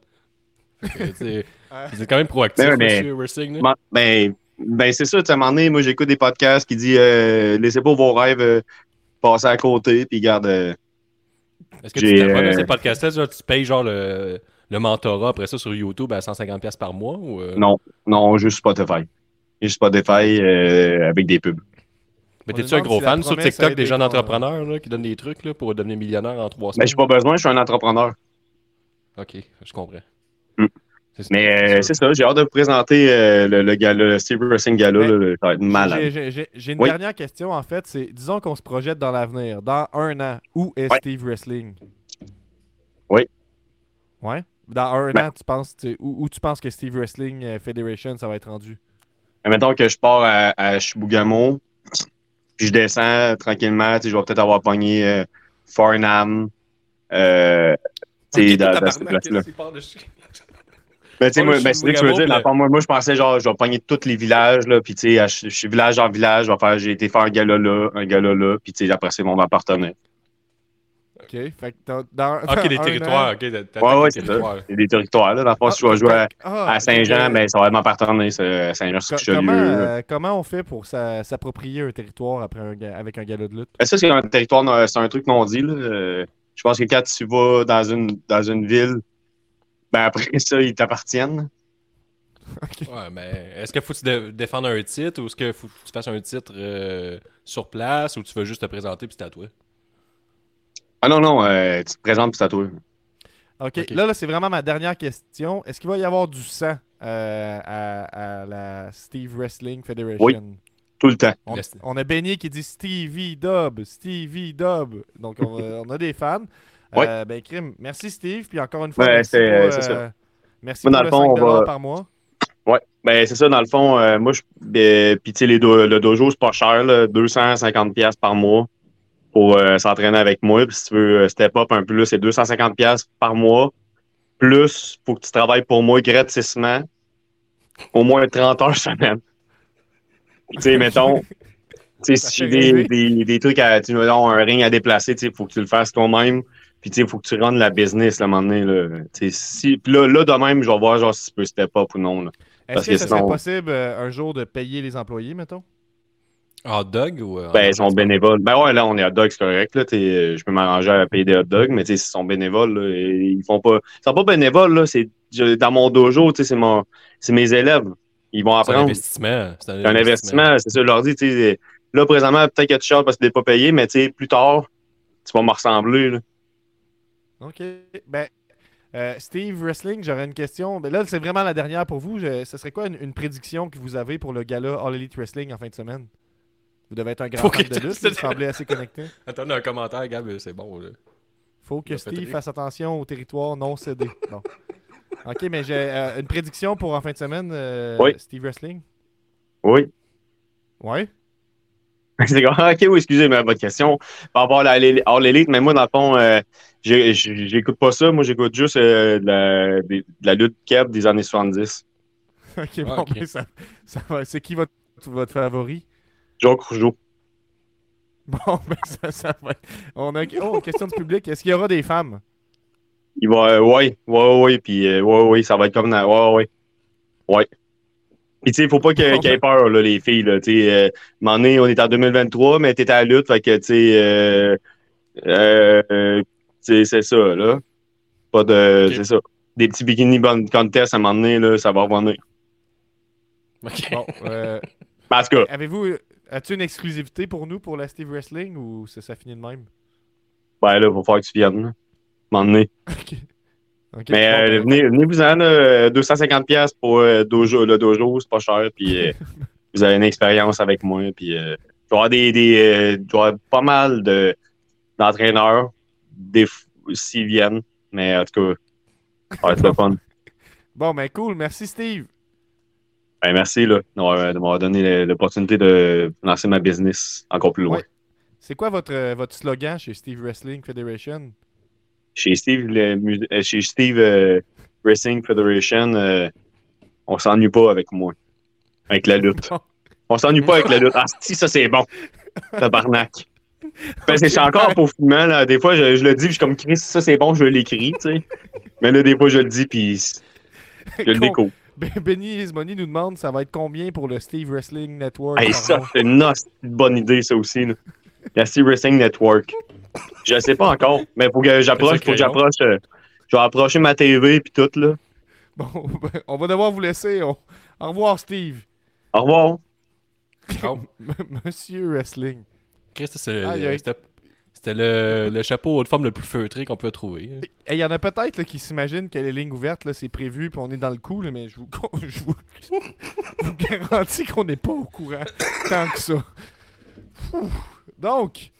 B: Êtes quand même proactif,
F: Ben, mais-
B: monsieur
F: Ben, ben c'est ça, tu sais, à un moment donné, moi, j'écoute des podcasts qui disent euh, laissez pas vos rêves euh, passer à côté, puis garde. euh,
B: Est-ce que tu t'abonnes à
F: euh,
B: ces podcasts-là, genre, tu payes genre le, le mentorat après ça sur YouTube à 150$ par mois ou euh?
F: non, non, juste Spotify. Juste Spotify euh, avec des pubs.
B: Mais t'es-tu un gros
A: si
B: fan sur TikTok des jeunes entrepreneurs là, qui donnent des trucs là, pour devenir millionnaire en trois
F: Ben,
B: semaines?
F: j'ai pas besoin, je suis un entrepreneur.
B: Ok, je comprends.
F: Hmm. Mais euh, c'est ça, j'ai hâte de vous présenter euh, le, le, gala, le Steve Wrestling Gala. Là, ça va être malade.
A: J'ai- une
F: Oui.
A: dernière question en fait. C'est disons qu'on se projette dans l'avenir. Dans un an, où est
F: Ouais.
A: Steve Wrestling?
F: Oui.
A: Ouais? Dans un
F: Ben-
A: an, tu penses, tu où, où tu penses que Steve Wrestling euh, Federation, ça va être rendu?
F: Mettons que je pars à, à Chibougamau, puis je descends tranquillement, je vais peut-être avoir pogné euh, Farnham. Euh, tu sais, dans, dans cette place-là. Ben, tu sais, moi, ben, c'est que je veux dire. moi, moi, je pensais, genre, je vais pogner tous les villages, là, puis, tu sais, je suis village en village, je vais faire, j'ai été faire un gala là, un gala là, puis, tu sais, après, c'est mon appartenant.
A: OK. Fait que dans, dans-
B: Ok, des territoires.
A: an-
B: Ok, t'as- t'as-
F: Ouais, ouais, c'est ça.
B: territoires.
F: Il y a des territoires, là. Dans le fond,
A: Ah,
F: si tu vas jouer à,
A: ah,
F: à Saint-Jean,
A: ok.
F: ben, ça va être m'appartenir, c'est- à Saint-Jean
A: Co-
F: sur
A: comment, euh, comment on fait pour s'a- s'approprier un territoire après un avec un gala de lutte?
F: Ben, ça, c'est un territoire, non- c'est un truc non dit, là. Euh, Je pense que quand tu vas dans une, dans une ville, ben, après ça, ils t'appartiennent.
B: Ouais, mais est-ce qu'il faut que tu dé- défendre un titre ou est-ce qu'il faut que tu fasses un titre euh, sur place ou tu veux juste te présenter puis c'est à toi?
F: Ah non, non, euh, tu te présentes puis c'est à toi.
A: OK. Là, là c'est vraiment ma dernière question. Est-ce qu'il va y avoir du sang euh, à, à la Steve Wrestling Federation?
F: Oui. Tout le temps.
A: On, a Benny qui dit Stevie Dub, Stevie Dub. Donc, on, a- on a des fans.
F: Ouais.
A: Euh, ben. Merci, Steve. Puis encore une fois,
F: Ouais,
A: merci, pour, euh,
F: ça.
A: merci
F: Moi, dans
A: pour
F: le
A: le
F: fond,
A: 5
F: on va-
A: par mois.
F: Ouais. Ben, c'est ça, dans le fond, euh, moi, je. ben, puis, tu sais, les do- le dojo, c'est pas cher, là, 250$ piastres par mois pour euh, s'entraîner avec moi. Puis, si tu veux step up un peu plus, c'est 250$ piastres par mois. Plus, faut que tu travailles pour moi gratuitement au moins 30 heures semaine. Tu sais, mettons, tu sais,
A: Ça
F: si j'ai des, des, des trucs à, tu un ring à déplacer, tu sais, faut que tu le fasses toi-même. Puis, tu sais, faut que tu rendes la business, là, à un moment donné, là. Si, puis là, là, de même, je vais voir, genre, si tu peux step up ou non, là.
A: Est-ce
F: Parce
A: que,
F: que
A: ce serait possible euh, un jour de payer les employés, mettons?
B: Hot dog ou. euh,
F: Ben,
B: en
F: ils sont bénévoles. Ben ouais, là, on est hot dog, c'est correct. Là, T'es- je peux m'arranger à payer des hot dogs, mais tu sais, ils sont bénévoles. Là, et ils font pas. Ils sont pas bénévoles, là. C'est dans mon dojo, tu sais, c'est mon c'est mes élèves. Ils vont
B: C'est un
F: apprendre.
B: investissement. C'est un,
F: C'est un investissement, c'est ça, je leur dis, tu sais, là, présentement, peut-être que tu charges parce que tu n'es pas payé, mais tu sais, plus tard, tu vas me ressembler, là.
A: OK. Ben, euh, Steve Wrestling, j'aurais une question. Ben là, c'est vraiment la dernière pour vous. Je- ce serait quoi une, une prédiction que vous avez pour le gala All Elite Wrestling en fin de semaine? Vous devez être un grand
B: Faut
A: fan de lutte. Vous semblez assez connecté.
B: Attends, un commentaire, Gab, c'est bon. Là.
A: Faut que Steve fasse attention au territoire non cédé. Bon. OK, mais j'ai euh, une prédiction pour en fin de semaine, euh,
F: Oui.
A: Steve Wrestling?
F: Oui.
A: Ouais?
F: C'est comme, ok, oui, excusez moi votre question. Par rapport à Elite, mais moi, dans le fond, euh, j'écoute pas ça. Moi, j'écoute juste euh, de, la, des- de la lutte cap des années 70.
A: OK, bon,
B: Ah, ok.
A: ben, ça, ça va. C'est qui votre, votre favori?
F: Joe Rougeau.
A: Bon, ben, ça, ça va. être- On a oh, question du public. Est-ce qu'il y aura des femmes?
F: Il va, euh, ouais, ouais, ouais, puis euh, ouais, ouais, ça va être comme dans, ouais, ouais, ouais. Puis tu sais, faut pas que-
A: Bon,
F: qu'ils aient
A: ben-
F: peur, là, les filles, là, tu sais. Euh, on est en 2023, mais t'étais à la lutte, fait que, tu sais, euh, euh, c'est ça, là. Pas de, c'est ça. Des petits bikini contest, à un moment donné, là, ça va revenir.
B: Ok.
A: Bon, euh,
F: Parce que,
A: avez-vous. As-tu une exclusivité pour nous pour la Steve Wrestling ou ça, ça finit de même?
F: ben là, il va falloir que tu viennes, là. À un moment donné.
A: OK.
F: Mais euh,
A: ben,
F: venez, venez-vous-en, là, 250$ piastres pour euh, dojo, le dojo, c'est pas cher, puis euh, vous avez une expérience avec moi, puis euh, avoir des, des euh, pas mal de d'entraîneurs, des s'ils viennent, mais en tout cas, ça va être le fun.
A: Bon, ben cool. Merci, Steve.
F: Ben, merci là, de m'avoir donné l'opportunité de lancer ma business encore plus loin.
A: Ouais. C'est quoi votre, euh, votre slogan chez Steve Wrestling Federation?
F: Chez Steve, le euh, chez Steve euh, Wrestling Federation, euh, on s'ennuie pas avec moi, avec la lutte. On s'ennuie pas avec la lutte. Ah, si, ça, c'est bon. Tabarnak. Que c'est encore pour là. Des fois, je, je le dis, je suis comme Chris, ça, c'est bon, je l'écris, tu sais. Mais là, des fois, je le dis, puis je le découvre.
A: Ben- Benny Ismoney nous demande ça va être combien pour le Steve Wrestling Network?
F: Hey, ça, c'est une bonne idée, ça aussi, là. La Steve Wrestling Network. Je sais pas encore, mais faut que j'approche, faut que j'approche. euh, je vais approcher ma TV, puis tout, là.
A: Bon, ben, on va devoir vous laisser. On- Au revoir, Steve.
F: Au revoir.
B: Oh.
A: Monsieur Wrestling.
B: Chris, c'est- c'était le, le chapeau haute forme le plus feutré qu'on peut trouver.
A: Il y en a peut-être qui s'imaginent que les lignes ouvertes, c'est prévu, puis on est dans le coup, là, mais je vous, je vous, je vous garantis qu'on n'est pas au courant tant que ça. Ouh. Donc,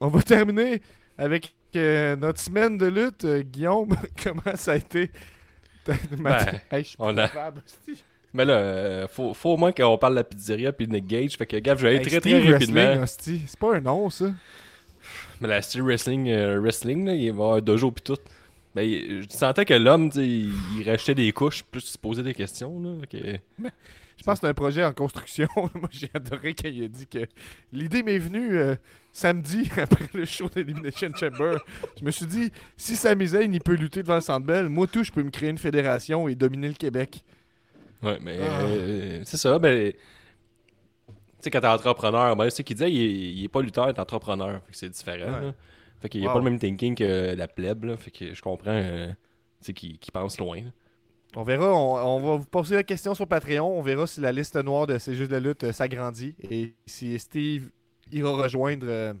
A: on va terminer avec euh, notre semaine de lutte. Euh, Guillaume, comment ça a été? Ma-
B: Ben,
A: Hey, je suis
B: on a-
A: capable.
B: Mais là, euh, faut, faut au moins qu'on parle de la pizzeria puis de Nick Gage. Fait que, Gab, je vais aller
A: Hey,
B: très très rapidement.
A: C'est pas un nom, ça.
B: Mais la Steel Wrestling, wrestling là, il va y avoir un dojo pis tout. Ben, il- je sentais que l'homme, il, il rachetait des couches plus se posait des questions. Là, que-
A: Je pense que c'est un projet en construction. Moi, j'ai adoré quand il a dit que l'idée m'est venue euh, samedi après le show d'Elimination Chamber. Je me suis dit, si Sami Zayn il peut lutter devant le Centre Bell, moi tout, je peux me créer une fédération et dominer le Québec.
B: Ouais, mais
A: Ah.
B: euh, c'est ça. Ben, tu sais, quand t'es entrepreneur, ben, c'est qu'il disait, il est, il est pas lutteur, il est entrepreneur. Fait que c'est différent.
A: Ouais.
B: là. Fait qu'il n'y a
A: Wow.
B: pas le même thinking que la plèbe. Là. Fait que je comprends euh, sais, qu'il qu'il pense loin. là.
A: On verra, on, on va vous poser la question sur Patreon. On verra si la liste noire de C'est juste de lutte euh, s'agrandit et si Steve ira rejoindre. euh,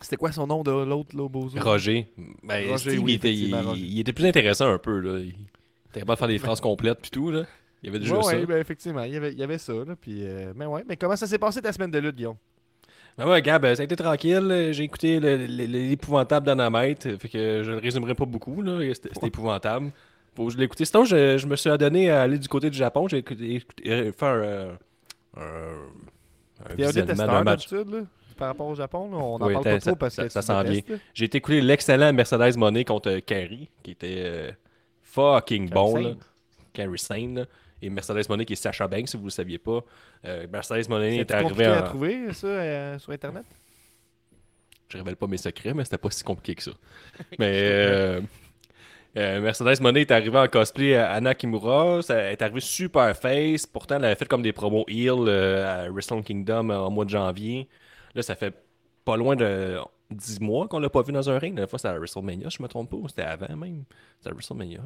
A: C'était quoi son nom de l'autre, là, Bozo
B: Roger. Ben,
A: Roger,
B: Steve,
A: oui,
B: il, était, il,
A: effectivement, Roger.
B: il était plus intéressant un peu. Là. Il était capable de faire des phrases complètes puis tout. Là. Il y avait déjà
A: Ouais,
B: ça.
A: ouais, ben, effectivement, il y avait, il y avait ça. Là, puis, euh, mais ouais, mais comment ça s'est passé ta semaine de lutte, Guillaume?
B: Ben ouais, Gab, ça a été tranquille. J'ai écouté le- le- l'épouvantable d'Anamite. Fait que je le résumerai pas beaucoup. c'était épouvantable. Faut que je l'écoute. Sinon, je, je me suis adonné à aller du côté du Japon. J'ai écouté, écouté- euh, fait un, un, un visionnement d'un match.
A: là, par rapport au Japon. là, on n'en
B: Oui,
A: parle pas trop
B: ça-
A: parce
B: ça-
A: que
B: ça
A: détestes, là.
B: J'ai été écouter l'excellent Mercedes Money contre Carrie, qui était euh, fucking
A: Carrie
B: bon. Là.
A: Sane.
B: Carrie Sane. là. Et Mercedes Money qui est Sacha Banks, si vous ne le saviez pas. Euh, Mercedes Money est
A: C'est
B: arrivé
A: compliqué à
B: en...
A: trouver, ça, euh, sur Internet?
B: Je révèle pas mes secrets, mais c'était pas si compliqué que ça. mais euh, euh, Mercedes Monet est arrivée en cosplay à Anna Kimura. Ça elle est arrivée super face. Pourtant, elle avait fait comme des promos heel euh, à Wrestle Kingdom en mois de janvier. Là, ça fait pas loin de 10 mois qu'on l'a pas vu dans un ring. La dernière fois, c'était à WrestleMania, je me trompe pas. C'était avant même. C'était à WrestleMania.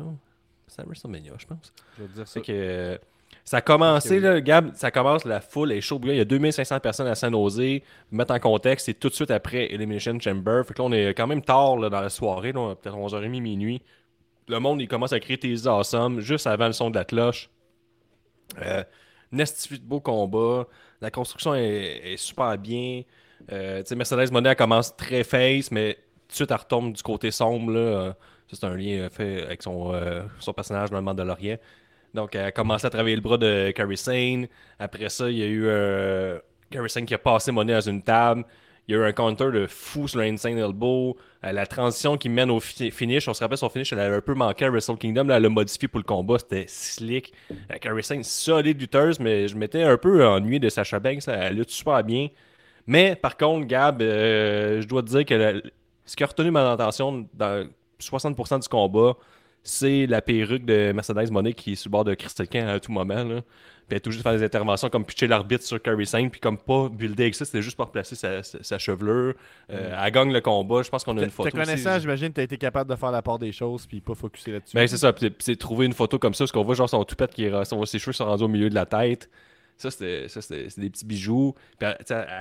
B: C'était à WrestleMania, je pense.
A: Je veux dire ça.
B: Que, euh, Ça a commencé, là, Gab, ça commence, la foule est chaud bouillant. Il y a 2500 personnes à San Jose. Mettre en contexte, c'est tout de suite après Elimination Chamber. Fait que là, on est quand même tard là, dans la soirée, peut-être 11h30, minuit. Le monde, il commence à crier tes awesome juste avant le son de la cloche. Euh, Nestifie de beau combat. La construction est, super bien. Euh, Mercedes Monet commence très face, mais tout de suite, elle retombe du côté sombre. C'est un lien euh, fait avec son, euh, son personnage dans le Mandalorian. Donc, elle a commencé à travailler le bras de Carrie Sane. Après ça, il y a eu Carrie Sane qui a passé Monet dans une table. Il y a eu un counter de fou sur le Elbow. Euh, la transition qui mène au fi- finish, on se rappelle son finish, elle avait un peu manqué à Wrestle Kingdom. Elle l'a modifié pour le combat, c'était slick. Euh, Carrie Sane, solide lutteuse, mais je m'étais un peu ennuyé de Sasha Banks. Elle lutte super bien. Mais par contre, Gab, euh, je dois te dire que ce qui a retenu mon attention dans 60% du combat, c'est la perruque de Mercedes Monet qui est sur le bord de Crystal Can à tout moment. Là. Puis elle est toujours faire des interventions comme pitcher l'arbitre sur Curry 5, puis comme pas builder avec ça, c'était juste pour replacer sa, sa- sa chevelure. Euh, Elle gagne le combat. Je pense qu'on a une photo.
A: te connaissant, j'imagine que tu as été capable de faire la part des choses puis pas focuser là-dessus.
B: Ben, c'est ça. Puis c'est trouver une photo comme ça, parce qu'on voit genre son toupette qui est, on voit ses cheveux sont rendus au milieu de la tête. Ça, c'était des petits bijoux. Puis elle,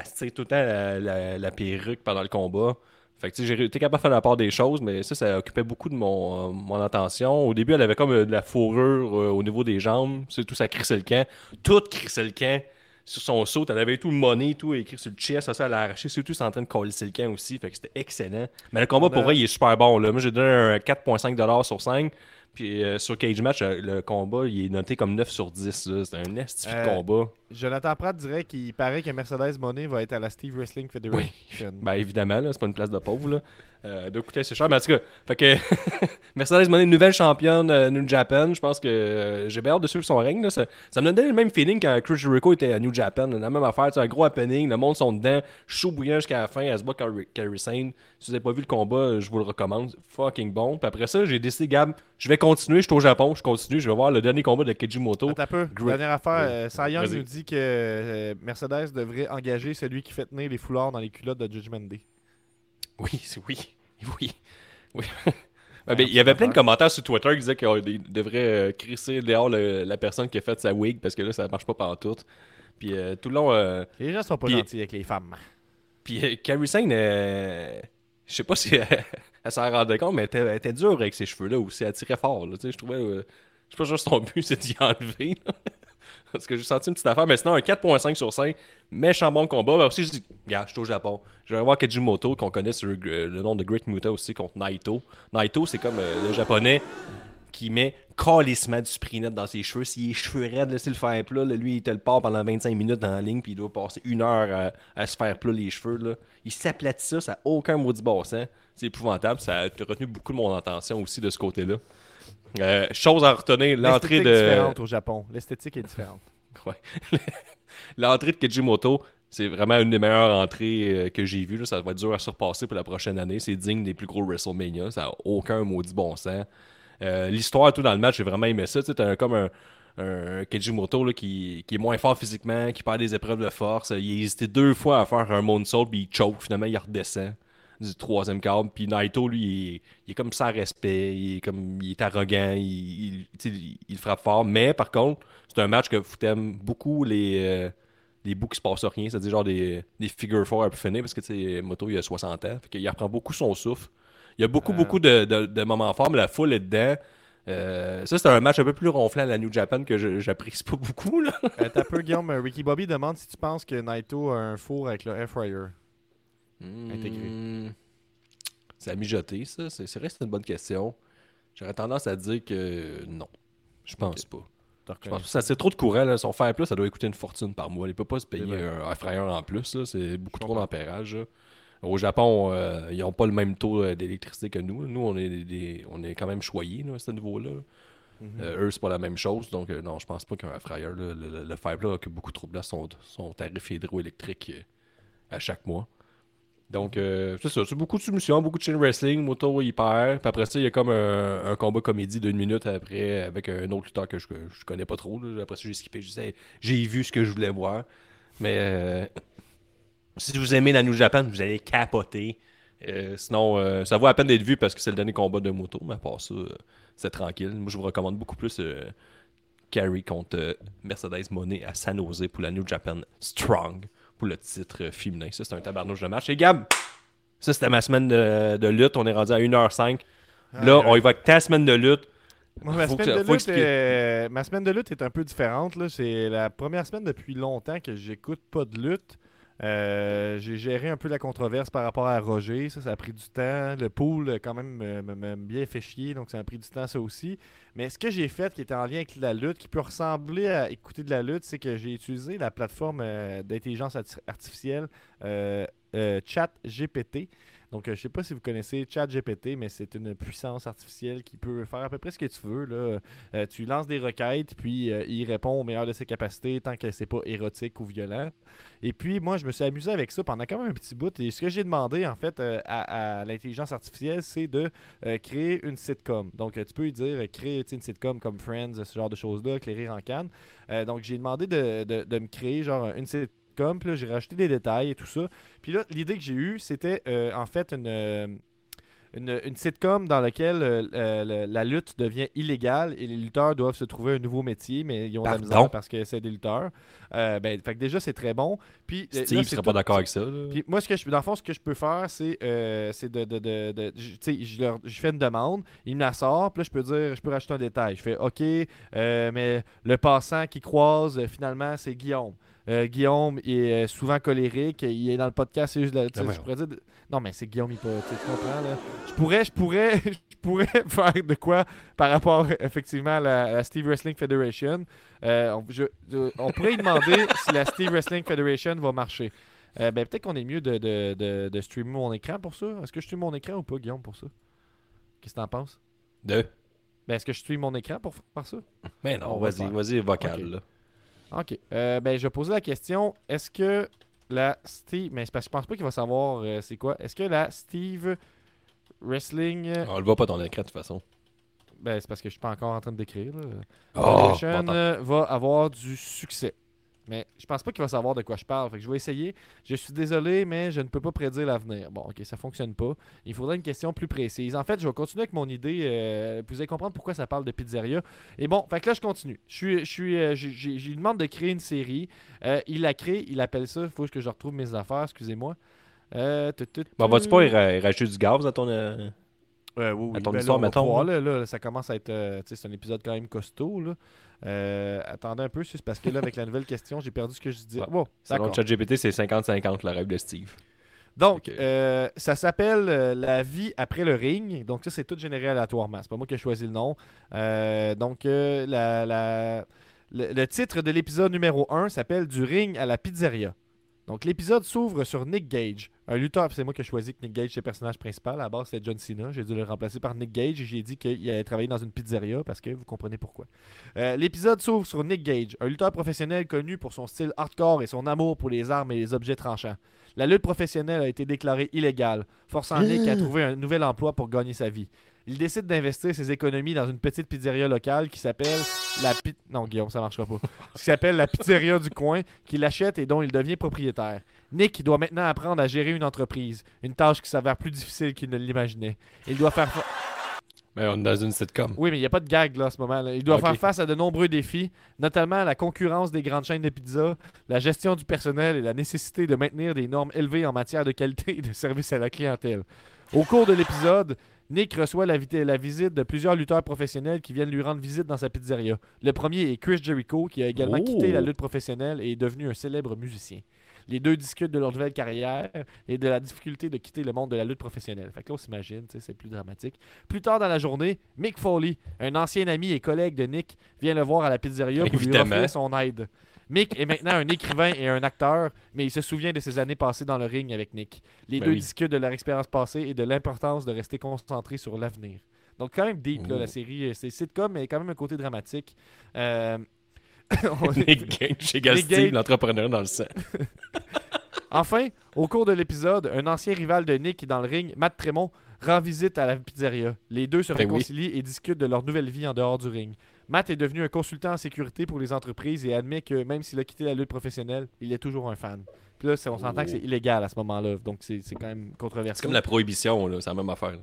B: se tire tout le temps la, la- la perruque pendant le combat. Fait que tu sais, j'ai été capable de faire la part des choses, mais ça, ça occupait beaucoup de mon, euh, mon attention. Au début, elle avait comme euh, de la fourrure euh, au niveau des jambes. C'est tout, ça crissait le camp. Tout crissait le camp. Sur son saut, elle avait tout le money, tout écrit sur le chest. Ça, ça, elle a arraché. Surtout, c'est en train de coller le camp aussi. Fait que c'était excellent. Mais le combat, pour vrai, il est super bon. Là. Moi, j'ai donné un 4,5$ sur 5. Puis euh, sur Cage Match, euh, le combat, il est noté comme 9 sur 10. là. C'est un esti de
A: Euh,
B: combat.
A: Jonathan Pratt dirait qu'il paraît que Mercedes Monet va être à la Steve Wrestling Federation.
B: Ben évidemment, là, c'est pas une place de pauvre. Là. Euh, de coûter c'est cher. Mais en tout cas, fait que Mercedes Monet, nouvelle championne euh, New Japan. Je pense que euh, j'ai bien hâte de suivre son règne. là. Ça, ça me donnait le même feeling quand Chris Jericho était à New Japan. là. La même affaire, c'est un gros happening. Le monde sont dedans, chaud bouillant jusqu'à la fin. Elle se bat Carrie Sane. Si vous n'avez pas vu le combat, je vous le recommande. Fucking bon. Puis après ça, j'ai décidé, Gab, je vais continuer. Je suis au Japon, je continue. Je vais voir le dernier combat de Kejimoto.
A: Attends un peu. Dernière affaire, euh,
B: Vas-y.
A: nous dit que euh, Mercedes devrait engager celui qui fait tenir les foulards dans les culottes de Judgment Day.
B: Oui, c'est- oui, oui. oui. Ouais, ben, il y avait plein de commentaires sur Twitter qui disaient qu'il devrait euh, crisser dehors le- la personne qui a fait sa wig parce que là, ça marche pas partout. Puis euh, tout le long, euh,
A: Les gens sont pas
B: Puis-
A: gentils avec les femmes.
B: puis euh, Carrie Sane, je sais pas si elle, elle s'en rendait compte, mais elle était, elle était dure avec ses cheveux-là aussi. Elle tirait fort. Là, tu sais, je trouvais. je sais pas juste son but, c'est d'y enlever. Parce que j'ai senti une petite affaire, mais sinon, un 4.5 sur 5, méchant bon combat. Ben aussi, je dis, regarde, je suis au Japon. Je vais voir Kejimoto, qu'on connaît sur euh, le nom de Great Muta aussi, contre Naito. Naito, c'est comme euh, le japonais qui met calissement du spray net dans ses cheveux. S'il est cheveux raides, laissez le faire plat. là, lui, il te le part pendant 25 minutes dans la ligne, puis il doit passer une heure à, à se faire plat les cheveux. Là. Il s'aplatit ça, ça n'a aucun maudit bon sens. C'est épouvantable. Ça a retenu beaucoup de mon attention aussi de ce côté-là. Euh, chose à retenir, l'entrée
A: L'esthétique
B: de.
A: est différente au Japon. L'esthétique est différente.
B: Ouais. L'entrée de Kejimoto, c'est vraiment une des meilleures entrées euh, que j'ai vues. là. Ça va être dur à surpasser pour la prochaine année. C'est digne des plus gros WrestleMania. Ça n'a aucun maudit bon sens. Euh, L'histoire, tout dans le match, j'ai vraiment aimé ça. Tu sais, comme un, un Kejimoto là, qui, qui est moins fort physiquement, qui perd des épreuves de force. Il a hésité deux fois à faire un moonsault, puis il choke. Finalement, il redescend du troisième câble. Puis Naito, lui, il est, il est comme sans respect, il est, comme, il est arrogant, il, il, il- il frappe fort. Mais par contre, c'est un match que vous t'aimes beaucoup les, euh, les bouts qui se passent rien, c'est-à-dire genre des, des figure four à peu finir, parce que tu sais, Moto, il a 60 ans. Fait qu'il reprend beaucoup son souffle. Il y a beaucoup,
A: Euh.
B: beaucoup de, de- de moments forts, mais la foule est dedans. Euh, ça, c'est un match un peu plus ronflant à la New Japan que j'apprécie pas beaucoup. Là.
A: Euh, T'as peu, Guillaume. Ricky Bobby demande si tu penses que Naito a un four avec le air fryer. Intégré.
B: Hmm. C'est à mijoter, ça. C'est vrai que c'est une bonne question. J'aurais tendance à dire que non. Je pense pas. Je pense ça c'est trop de courant. Là. Son fer plus, ça doit coûter une fortune par mois. Il peut pas se payer un fryer en plus. là. C'est beaucoup trop d'ampérage. là. Au Japon, euh, ils n'ont pas le même taux euh, d'électricité que nous. Nous, on est, des- on est quand même choyés là, à ce niveau-là.
A: Mhm.
B: Euh, eux, c'est pas la même chose. Donc, euh, non, je pense pas qu'un là, le, le, le plat occupe beaucoup trop de place son, son tarif hydroélectrique à chaque mois. Donc, euh, c'est ça. C'est beaucoup de soumissions, beaucoup de chain wrestling. Moto, il perd. Puis après ça, il y a comme un, combat comédie d'une minute après avec un autre lutteur que je, je connais pas trop. là. Après ça, j'ai skippé. Je disais, j'ai vu ce que je voulais voir. Mais euh, si vous aimez la New Japan, vous allez capoter. Euh, sinon, ça vaut à peine d'être vu parce que c'est le dernier combat de moto. Mais à part ça, c'est tranquille. Moi, je vous recommande beaucoup plus Carey contre Mercedes Monet à San Jose pour la New Japan Strong pour le titre féminin. Ça, c'est un tabarnouche de match. Et Gab, ça, c'était ma semaine de, de lutte. On est rendu à 1h05. Là, on avec ta semaine de lutte.
A: Moi, ma,
B: que
A: semaine de lutte ma semaine de lutte est un peu différente. C'est la première semaine depuis longtemps que j'écoute pas de lutte. Euh, J'ai géré un peu la controverse par rapport à Roger. Ça, a pris du temps. Le pool, euh, quand même, me- me- m'a bien fait chier. Donc, ça a pris du temps, ça aussi. Mais ce que j'ai fait qui était en lien avec la lutte, qui peut ressembler à écouter de la lutte, c'est que j'ai utilisé la plateforme euh, d'intelligence arti- artificielle euh, euh, ChatGPT. Donc, euh, je sais pas si vous connaissez ChatGPT, mais c'est une puissance artificielle qui peut faire à peu près ce que tu veux. Euh, tu lances des requêtes, puis euh, il répond au meilleur de ses capacités tant que c'est pas érotique ou violent. Et puis, moi, je me suis amusé avec ça pendant quand même un petit bout. Et ce que j'ai demandé, en fait, à, l'intelligence artificielle, c'est de créer une sitcom. Donc, tu peux lui dire, créer une sitcom comme Friends, ce genre de choses-là, éclairir en canne. Donc, j'ai demandé de, de- de me créer, genre, une sitcom. Puis là, j'ai rajouté des détails et tout ça. Puis là, l'idée que j'ai eue, c'était, euh, en fait, une... euh, une, une sitcom dans laquelle euh, la lutte devient illégale et les lutteurs doivent se trouver un nouveau métier, mais ils ont de la misère parce que c'est des lutteurs. Euh, ben, fait que déjà, c'est très bon. Puis, là,
B: Steve
A: c'est
B: serait
A: tout-
B: pas d'accord avec ça. là.
A: puis moi, ce que je, dans le fond, ce que je peux faire, c'est euh, de, de, de, de- je- tu sais, je, leur- je fais une demande, il me la sort, puis là, je peux dire, je peux rajouter un détail. Je fais, OK, mais le passant qui croise, finalement, c'est Guillaume. Euh, Guillaume est souvent colérique, il est dans le podcast, c'est juste la-
B: Ah ouais.
A: je pourrais dire, de- non, mais c'est Guillaume, il peut, tu comprends, là. Je pourrais, je pourrais, je pourrais faire de quoi par rapport, effectivement, à la, à Steve Wrestling Federation. Euh, on, je- je- on pourrait lui demander si la Steve Wrestling Federation va marcher. Euh, ben, peut-être qu'on est mieux de, de, de, de streamer mon écran pour ça. Est-ce que je stream mon écran ou pas, Guillaume, pour ça? Qu'est-ce que t'en penses?
B: De?
A: Ben, est-ce que je stream mon écran pour faire ça?
B: Mais non,
A: On va
B: vas-y, vas-y, vocal. Là.
A: Ok. Euh, ben, je vais poser la question. Est-ce que la Steve. Mais c'est parce que je pense pas qu'il va savoir euh, c'est quoi. Est-ce que la Steve Wrestling. euh,
B: On le voit pas ton écran de toute façon.
A: Ben, c'est parce que je suis pas encore en train de décrire. là.
B: Oh,
A: va avoir du succès. Mais je pense pas qu'il va savoir de quoi je parle. Fait que je vais essayer. Je suis désolé, mais je ne peux pas prédire l'avenir. Bon, ok, ça fonctionne pas. Il faudrait une question plus précise. En fait, je vais continuer avec mon idée. euh, vous allez comprendre pourquoi ça parle de pizzeria. Et bon, fait que là, je continue. Je suis, je suis, euh, lui demande de créer une série. Euh, il la crée, il appelle ça. Il faut que je retrouve mes affaires, excusez-moi. Euh, tu- tu-
B: Bon,
A: tu-
B: vas-tu pas rajouter du gaz à ton. Euh,
A: oui, oui.
B: À ton
A: Ben
B: histoire, mettons,
A: pouvoir, là, là, ça commence à être. euh, c'est un épisode quand même costaud. Là. Euh, attendez un peu, c'est parce que là, avec la nouvelle question, j'ai perdu ce que je disais.
B: Ouais.
A: Bon,
B: Selon. ChatGPT, c'est 50-50 le rêve de Steve.
A: Donc, euh, ça s'appelle La vie après le ring. Donc, ça, c'est tout généré aléatoirement. C'est pas moi qui ai choisi le nom. Donc, la, la- le, le titre de l'épisode numéro 1 s'appelle Du ring à la pizzeria. Donc, l'épisode s'ouvre sur Nick Gage, un lutteur. C'est moi qui ai choisi que Nick Gage c'est le personnage principal. À la base, c'était John Cena. J'ai dû le remplacer par Nick Gage et j'ai dit qu'il allait travailler dans une pizzeria parce que vous comprenez pourquoi. Euh, L'épisode s'ouvre sur Nick Gage, un lutteur professionnel connu pour son style hardcore et son amour pour les armes et les objets tranchants. La lutte professionnelle a été déclarée illégale, forçant Nick à trouver un nouvel emploi pour gagner sa vie. Il décide d'investir ses économies dans une petite pizzeria locale qui s'appelle la pi- Non, Guillaume, ça marchera pas. qui s'appelle la pizzeria du coin, qu'il achète et dont il devient propriétaire. Nick doit maintenant apprendre à gérer une entreprise, une tâche qui s'avère plus difficile qu'il ne l'imaginait. Il doit faire fa-
B: Mais on est dans une sitcom.
A: oui, mais il n'y a pas de gag là, à ce moment-là. Il doit faire face à de nombreux défis, notamment la concurrence des grandes chaînes de pizza, la gestion du personnel et la nécessité de maintenir des normes élevées en matière de qualité et de service à la clientèle. Au cours de l'épisode, Nick reçoit la, visite de plusieurs lutteurs professionnels qui viennent lui rendre visite dans sa pizzeria. Le premier est Chris Jericho, qui a également
B: Oh.
A: quitté la lutte professionnelle et est devenu un célèbre musicien. Les deux discutent de leur nouvelle carrière et de la difficulté de quitter le monde de la lutte professionnelle. Fait que là, on s'imagine, c'est plus dramatique. Plus tard dans la journée, Mick Foley, un ancien ami et collègue de Nick, vient le voir à la pizzeria pour lui offrir son aide. Mick est maintenant un écrivain et un acteur, mais il se souvient de ses années passées dans le ring avec Nick. Les
B: Ben
A: deux
B: oui.
A: discutent de leur expérience passée et de l'importance de rester concentré sur l'avenir. Donc quand même deep, là, la série. euh, C'est sitcom, mais quand même un côté dramatique. Euh,
B: Nick Gage chez
A: Gage.
B: l'entrepreneur dans le sang.
A: Enfin, au cours de l'épisode, un ancien rival de Nick dans le ring, Matt Tremont, rend visite à la pizzeria. Les deux se
B: Ben oui.
A: réconcilient et discutent de leur nouvelle vie en dehors du ring. Matt est devenu un consultant en sécurité pour les entreprises et admet que même s'il a quitté la lutte professionnelle, il est toujours un fan. Puis là, c'est- on s'entend que c'est
B: Oh.
A: illégal à ce moment-là, donc c'est c'est quand même
B: C'est
A: controversé.
B: comme la prohibition, c'est la même affaire. là.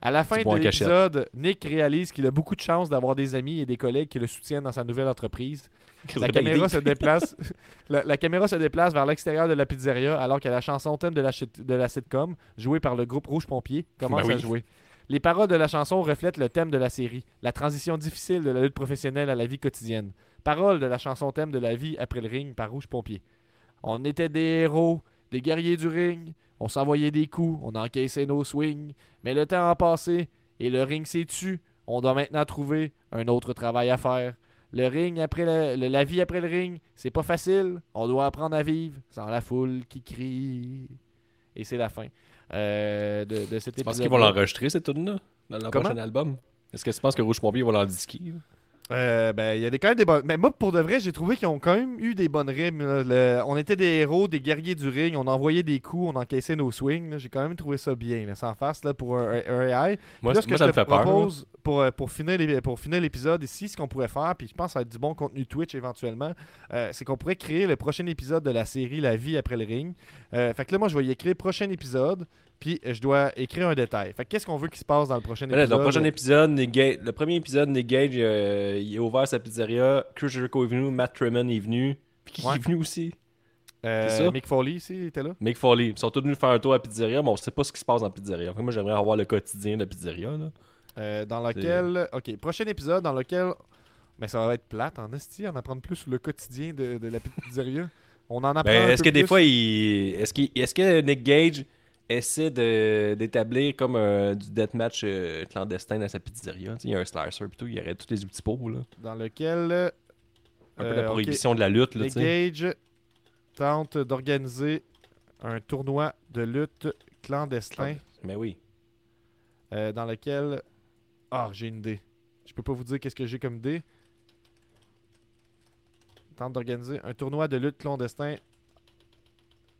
A: À la fin de l'épisode, Nick réalise qu'il a beaucoup de chance d'avoir des amis et des collègues qui le soutiennent dans sa nouvelle entreprise. La caméra se déplace. la, la caméra se déplace vers l'extérieur de la pizzeria alors que la chanson thème de la, shit- de la sitcom, jouée par le groupe Rouge Pompier, commence
B: Ben oui.
A: à jouer. Les paroles de la chanson reflètent le thème de la série, la transition difficile de la lutte professionnelle à la vie quotidienne. Paroles de la chanson thème de la vie après le ring par Rouge Pompier. On était des héros, des guerriers du ring, on s'envoyait des coups, on encaissait nos swings, mais le temps a passé et le ring s'est tu. On doit maintenant trouver un autre travail à faire. Le ring après le- le- la vie après le ring, c'est pas facile. On doit apprendre à vivre sans la foule qui crie. Et c'est la fin euh, de, de cet
B: Tu penses qu'ils vont l'enregistrer, cette tune-là, dans leur
A: Comment?
B: prochain album? Est-ce que tu penses que Rouge Pompier va l'en disquer?
A: Euh, ben, il y a des, quand même des bonnes. Mais moi, pour de vrai, j'ai trouvé qu'ils ont quand même eu des bonnes rimes. Le- On était des héros, des guerriers du ring, on envoyait des coups, on encaissait nos swings. J'ai quand même trouvé ça bien, là, sans face, là, pour un, un AI.
B: Moi,
A: Là, ce que je te
B: me fait peur. là.
A: propose pour, euh, pour finir les- pour finir l'épisode ici, ce qu'on pourrait faire, puis je pense que ça va être du bon contenu Twitch éventuellement, euh, c'est qu'on pourrait créer le prochain épisode de la série La vie après le ring. Euh, fait que là, moi, je vais y écrire prochain épisode, puis euh, je dois écrire un détail. Fait que qu'est-ce qu'on veut qu'il se passe dans le prochain
B: là,
A: épisode?
B: dans le prochain épisode, Nick Gage- le premier épisode, Nick Gage, euh, il a ouvert sa pizzeria. Chris Jericho est venu, Matt Tremon est venu. Puis qui
A: Ouais.
B: est venu aussi?
A: Euh,
B: c'est ça?
A: Mick Foley il était là?
B: Mick Foley. Ils sont tous venus faire un tour à la pizzeria, mais on sait pas ce qui se passe dans la pizzeria. Moi, j'aimerais avoir le quotidien de la pizzeria. Là.
A: Euh, dans lequel. Ok, prochain épisode dans lequel. Mais ça va être plate en esti, en apprendre plus sur le quotidien de, de la pizzeria. On en apprend.
B: Ben, est-ce que des fois, il... est-ce que Nick Gage essaie d'établir comme un... du deathmatch euh, clandestin dans sa pizzeria? Il y a un slicer plutôt, il y aurait tous les outils pour. Là.
A: Dans lequel.
B: Un peu
A: Euh,
B: la
A: ok.
B: prohibition de la lutte. Là.
A: Gage tente d'organiser un tournoi de lutte clandestin
B: Mais oui.
A: euh, dans lequel. Ah, j'ai une idée. Je peux pas vous dire qu'est-ce que j'ai comme idée. Tente d'organiser un tournoi de lutte clandestin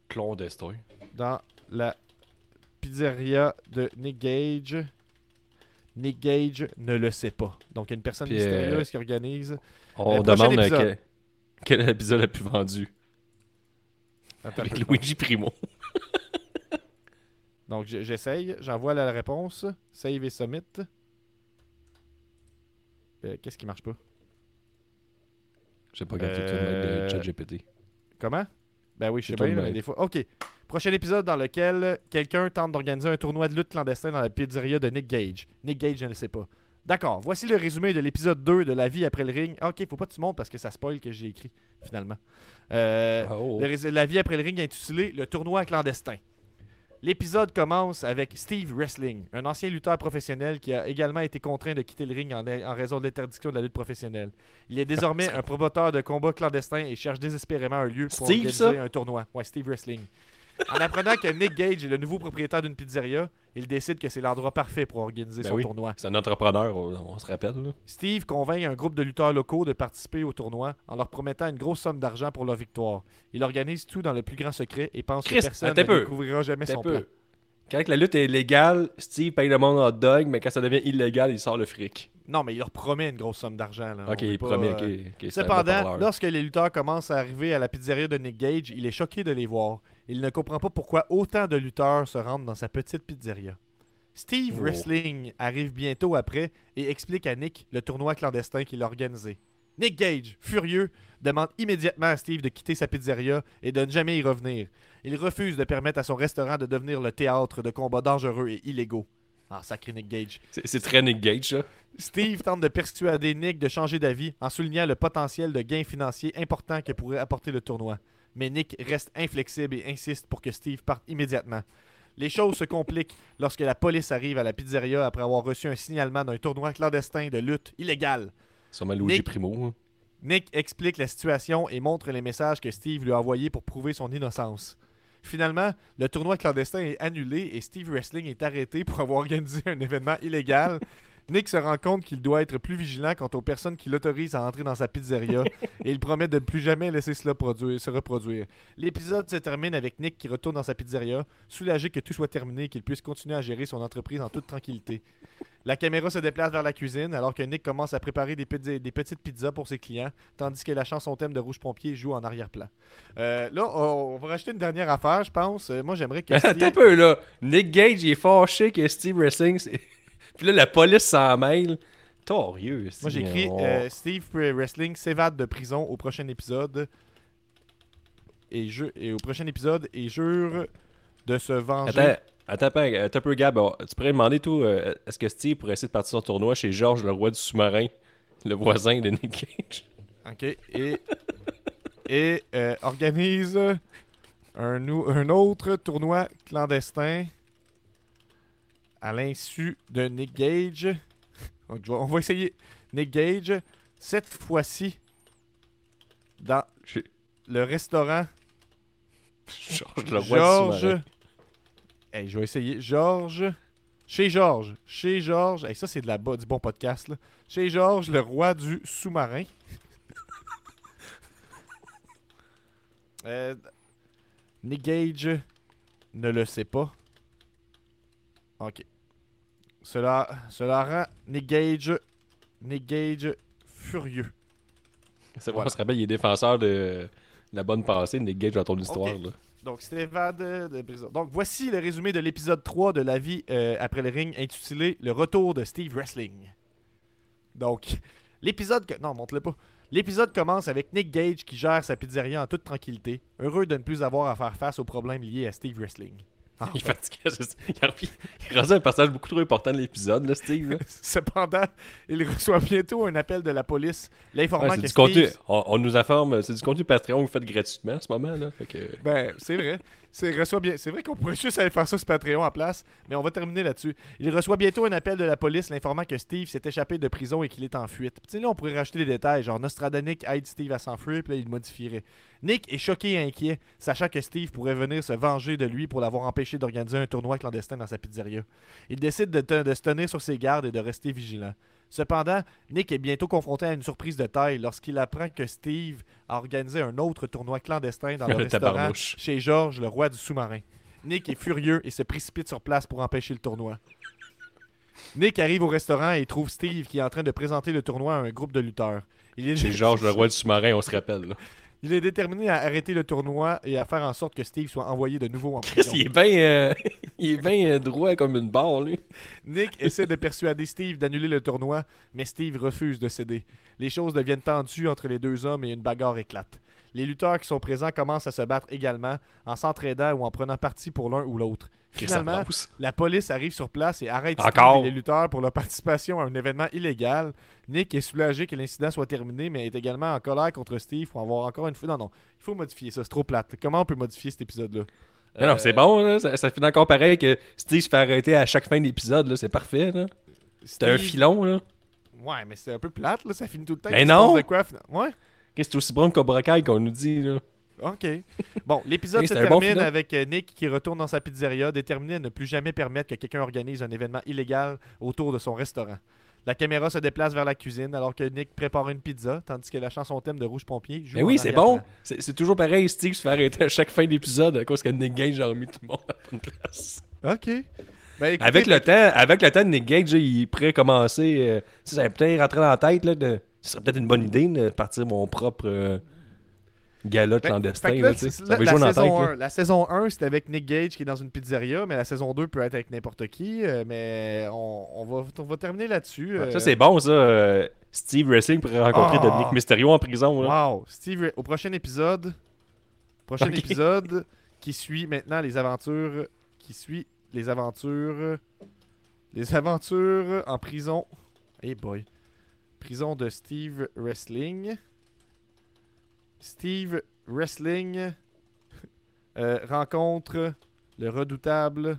B: Clandestin.
A: dans la pizzeria de Nick Gage. Nick Gage ne le sait pas. Donc, il y a une personne
B: Puis,
A: mystérieuse
B: euh,
A: qui organise.
B: On demande
A: épisode.
B: quel... quel est l'épisode le plus vendu
A: Attends
B: avec. Luigi Primo.
A: Donc, j'essaye. J'envoie la réponse. Save et submit. Euh, Qu'est-ce qui marche pas?
B: Je sais pas quand
A: Euh,
B: de ChatGPT.
A: Comment? Ben oui, je sais
B: le
A: mais des fois. OK. Prochain épisode dans lequel quelqu'un tente d'organiser un tournoi de lutte clandestin dans la pizzeria de Nick Gage. Nick Gage je ne le sais pas. D'accord, voici le résumé de l'épisode 2 de La vie après le ring. Ah, ok, faut pas que tu montes parce que ça spoil que j'ai écrit, finalement. Euh,
B: Oh.
A: le rés- la vie après le ring intitulé Le tournoi clandestin. L'épisode commence avec Steve Wrestling, un ancien lutteur professionnel qui a également été contraint de quitter le ring en, en raison de l'interdiction de la lutte professionnelle. Il est désormais un promoteur de combats clandestins et cherche désespérément un lieu pour
B: Steve,
A: organiser
B: ça?
A: un tournoi. Ouais, Steve Wrestling. En apprenant que Nick Gage est le nouveau propriétaire d'une pizzeria, il décide que c'est l'endroit parfait pour organiser
B: Ben
A: son
B: oui.
A: tournoi.
B: C'est un entrepreneur, on, on se rappelle. Là.
A: Steve convainc un groupe de lutteurs locaux de participer au tournoi en leur promettant une grosse somme d'argent pour leur victoire. Il organise tout dans le plus grand secret et pense que
B: Christ,
A: personne ne découvrira jamais son
B: peu.
A: plan.
B: Quand la lutte est légale, Steve paye le monde en dog, mais quand ça devient illégal, il sort le fric.
A: Non, mais il leur promet une grosse somme d'argent.
B: Ok, il
A: pas,
B: promet.
A: euh, Cependant, lorsque les lutteurs commencent à arriver à la pizzeria de Nick Gage, il est choqué de les voir. Il ne comprend pas pourquoi autant de lutteurs se rendent dans sa petite pizzeria. Steve
B: Oh.
A: Wrestling arrive bientôt après et explique à Nick le tournoi clandestin qu'il a organisé. Nick Gage, furieux, demande immédiatement à Steve de quitter sa pizzeria et de ne jamais y revenir. Il refuse de permettre à son restaurant de devenir le théâtre de combats dangereux et illégaux. Ah, sacré Nick Gage.
B: C'est très Nick Gage, ça.
A: Steve tente de persuader Nick de changer d'avis en soulignant le potentiel de gains financiers important que pourrait apporter le tournoi. Mais Nick reste inflexible et insiste pour que Steve parte immédiatement. Les choses se compliquent lorsque la police arrive à la pizzeria après avoir reçu un signalement d'un tournoi clandestin de lutte illégale.
B: Sûrement Luigi
A: Nick-
B: Primo. hein.
A: Nick explique la situation et montre les messages que Steve lui a envoyés pour prouver son innocence. Finalement, le tournoi clandestin est annulé et Steve Wrestling est arrêté pour avoir organisé un événement illégal. Nick se rend compte qu'il doit être plus vigilant quant aux personnes qui l'autorisent à entrer dans sa pizzeria et il promet de ne plus jamais laisser cela produire- se reproduire. L'épisode se termine avec Nick qui retourne dans sa pizzeria, soulagé que tout soit terminé et qu'il puisse continuer à gérer son entreprise en toute tranquillité. La caméra se déplace vers la cuisine alors que Nick commence à préparer des, pizza- des petites pizzas pour ses clients, tandis que la chanson thème de Rouge Pompier joue en arrière-plan. Euh, là, on, on va rajouter une dernière affaire, je pense. Euh, moi, j'aimerais que.
B: Attends
A: Steve-
B: un peu, là. Nick Gage, il est fâché que Steve c'est- Puis là, la police s'en mêle. Torieux.
A: Moi, j'ai écrit
B: on-
A: euh, Steve Wrestling s'évade de prison au prochain épisode. Et, ju- et au prochain épisode et jure de se venger.
B: Attends, attends, attends, attends un peu, Gab. Tu pourrais demander, tout, euh, est-ce que Steve pourrait essayer de partir son tournoi chez Georges, le roi du sous-marin, le voisin de Nick Cage?
A: OK. Et, et euh, organise un, un autre tournoi clandestin à l'insu de Nick Gage. Donc, on va essayer Nick Gage. Cette fois-ci, dans le restaurant
B: Georges, le roi
A: Georges. Hey, je vais essayer. Georges. Chez Georges. Chez Georges. Hey, ça, c'est de la du bon podcast. Là. Chez Georges, le roi du sous-marin. Euh, Nick Gage ne le sait pas. Ok. Cela, cela rend Nick Gage, Nick Gage furieux.
B: C'est vrai,
A: Voilà.
B: on se rappelle, il est défenseur de la bonne passée, Nick Gage dans ton histoire. Là.
A: Donc, de, de prison. Donc, voici le résumé de l'épisode 3 de la vie euh, après le ring, intitulé Le retour de Steve Wrestling. Donc, l'épisode. que- Non, montre-le pas. L'épisode commence avec Nick Gage qui gère sa pizzeria en toute tranquillité, heureux de ne plus avoir à faire face aux problèmes liés à Steve Wrestling. Ah,
B: Il est fatigué. Il un personnage beaucoup trop important de l'épisode, là, Steve. là.
A: Cependant, il reçoit bientôt un appel de la police l'informant
B: Ouais,
A: que
B: du contenu.
A: Steve...
B: On, on nous informe, c'est du contenu Patreon que vous faites gratuitement en ce moment. Là. Fait que,
A: Ben, c'est vrai. C'est vrai qu'on pourrait juste aller faire ça sur Patreon en place, mais on va terminer là-dessus. Il reçoit bientôt un appel de la police l'informant que Steve s'est échappé de prison et qu'il est en fuite. Puis, là, on pourrait rajouter des détails, genre Nostradonic aide Steve à s'enfuir, puis là, il modifierait. Nick est choqué et inquiet, sachant que Steve pourrait venir se venger de lui pour l'avoir empêché d'organiser un tournoi clandestin dans sa pizzeria. Il décide de se tenir sur ses gardes et de rester vigilant. Cependant, Nick est bientôt confronté à une surprise de taille lorsqu'il apprend que Steve a organisé un autre tournoi clandestin dans le restaurant chez Georges, le roi du sous-marin. Nick est furieux et se précipite sur place pour empêcher le tournoi. Nick arrive au restaurant et trouve Steve qui est en train de présenter le tournoi à un groupe de lutteurs. Il est,
B: c'est Georges, le roi du sous-marin, on se rappelle. là.
A: Il est déterminé à arrêter le tournoi et à faire en sorte que Steve soit envoyé de nouveau en prison.
B: il est bien euh, euh, droit comme une barre, lui.
A: Nick essaie de persuader Steve d'annuler le tournoi, mais Steve refuse de céder. Les choses deviennent tendues entre les deux hommes et une bagarre éclate. Les lutteurs qui sont présents commencent à se battre également, en s'entraidant ou en prenant parti pour l'un ou l'autre. Finalement, la police arrive sur place et arrête les lutteurs pour leur participation à un événement illégal. Nick est soulagé que l'incident soit terminé, mais est également en colère contre Steve pour avoir encore une fois. Non, non, il faut modifier ça, c'est trop plate. Comment on peut modifier cet épisode-là?
B: Mais non, c'est bon, là, ça, ça finit encore pareil que Steve se fait arrêter à chaque fin d'épisode, c'est parfait. là. C'était un filon, là.
A: Ouais, mais c'est un peu plate, là, ça finit tout le temps.
B: Mais
A: se
B: non!
A: quoi, Ouais.
B: Qu'est-ce que c'est aussi bon que Cobra Kai qu'on nous dit, là?
A: OK. Bon, l'épisode se
B: bon
A: termine avec euh, Nick qui retourne dans sa pizzeria, déterminé à ne plus jamais permettre que quelqu'un organise un événement illégal autour de son restaurant. La caméra se déplace vers la cuisine alors que Nick prépare une pizza, tandis que la chanson thème de Rouge Pompier joue
B: Mais oui, c'est bon. C'est toujours pareil, Steve se fait arrêter à chaque fin d'épisode à cause que Nick Gage a remis tout le monde à la bonne place.
A: OK. Ben, écoutez,
B: Avec le temps, avec le temps, Nick Gage, il à commencer. euh, ça va peut-être rentrer dans la tête, là, de, ce serait peut-être une bonne idée de partir mon propre euh, gala clandestin.
A: fait
B: là,
A: là, la, saison
B: là.
A: 1, la saison 1, c'était avec Nick Gage qui est dans une pizzeria, mais la saison 2 peut être avec n'importe qui. euh, mais on, on va, on va terminer là-dessus. euh,
B: Ça, c'est bon, ça. euh, Steve Wrestling pourrait rencontrer
A: Ah.
B: Dominique Mysterio en prison. Là.
A: Wow! Steve, au prochain épisode, prochain épisode qui suit maintenant les aventures, qui suit les aventures, les aventures en prison. Hey boy, prison de Steve Wrestling. Steve Wrestling euh, rencontre le redoutable,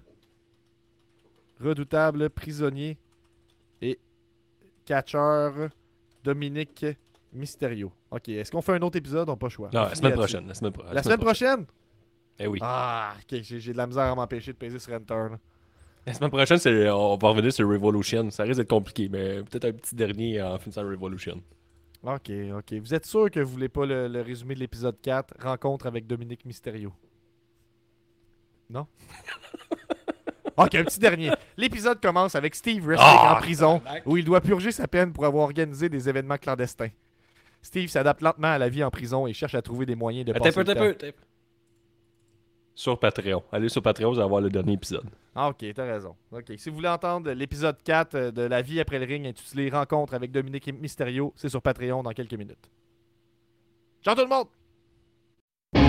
A: redoutable prisonnier et catcheur Dominique Mysterio. Ok, est-ce qu'on fait un autre épisode? On n'a pas le choix.
B: Non,
A: On
B: la semaine prochaine. La semaine, pro-
A: La semaine prochaine?
B: Eh oui.
A: Ah, ok, j'ai j'ai de la misère à m'empêcher de peser sur Enter. là.
B: La semaine prochaine, c'est- on va revenir sur Revolution. Ça risque d'être compliqué, mais peut-être un petit dernier en finissant Revolution.
A: Ok, ok. Vous êtes sûr que vous voulez pas le, le résumé de l'épisode 4, Rencontre avec Dominique Mysterio? Non? ok, un petit dernier. L'épisode commence avec Steve Wrestling
B: Ah,
A: en prison, où il doit purger sa peine pour avoir organisé des événements clandestins. Steve s'adapte lentement à la vie en prison et cherche à trouver des moyens de passer le temps.
B: un peu. attends un peu. Sur Patreon. Allez sur Patreon, vous allez voir le dernier épisode.
A: Ah, ok, t'as raison. Ok, si vous voulez entendre l'épisode 4 euh, de La vie après le ring intitulé Rencontre avec Dominique Mysterio, c'est sur Patreon dans quelques minutes. Ciao tout le monde!
D: C'est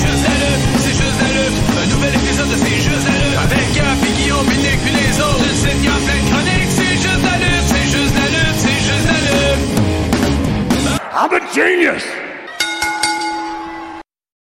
D: juste la lutte, c'est juste la lutte. Un nouvel épisode de C'est juste la lutte. Avec Gap et Guillaume, puis Nick, puis les autres. Le site, y a plein de chroniques. C'est juste la lutte, c'est juste la lutte, c'est juste la lutte.
G: I'm a genius!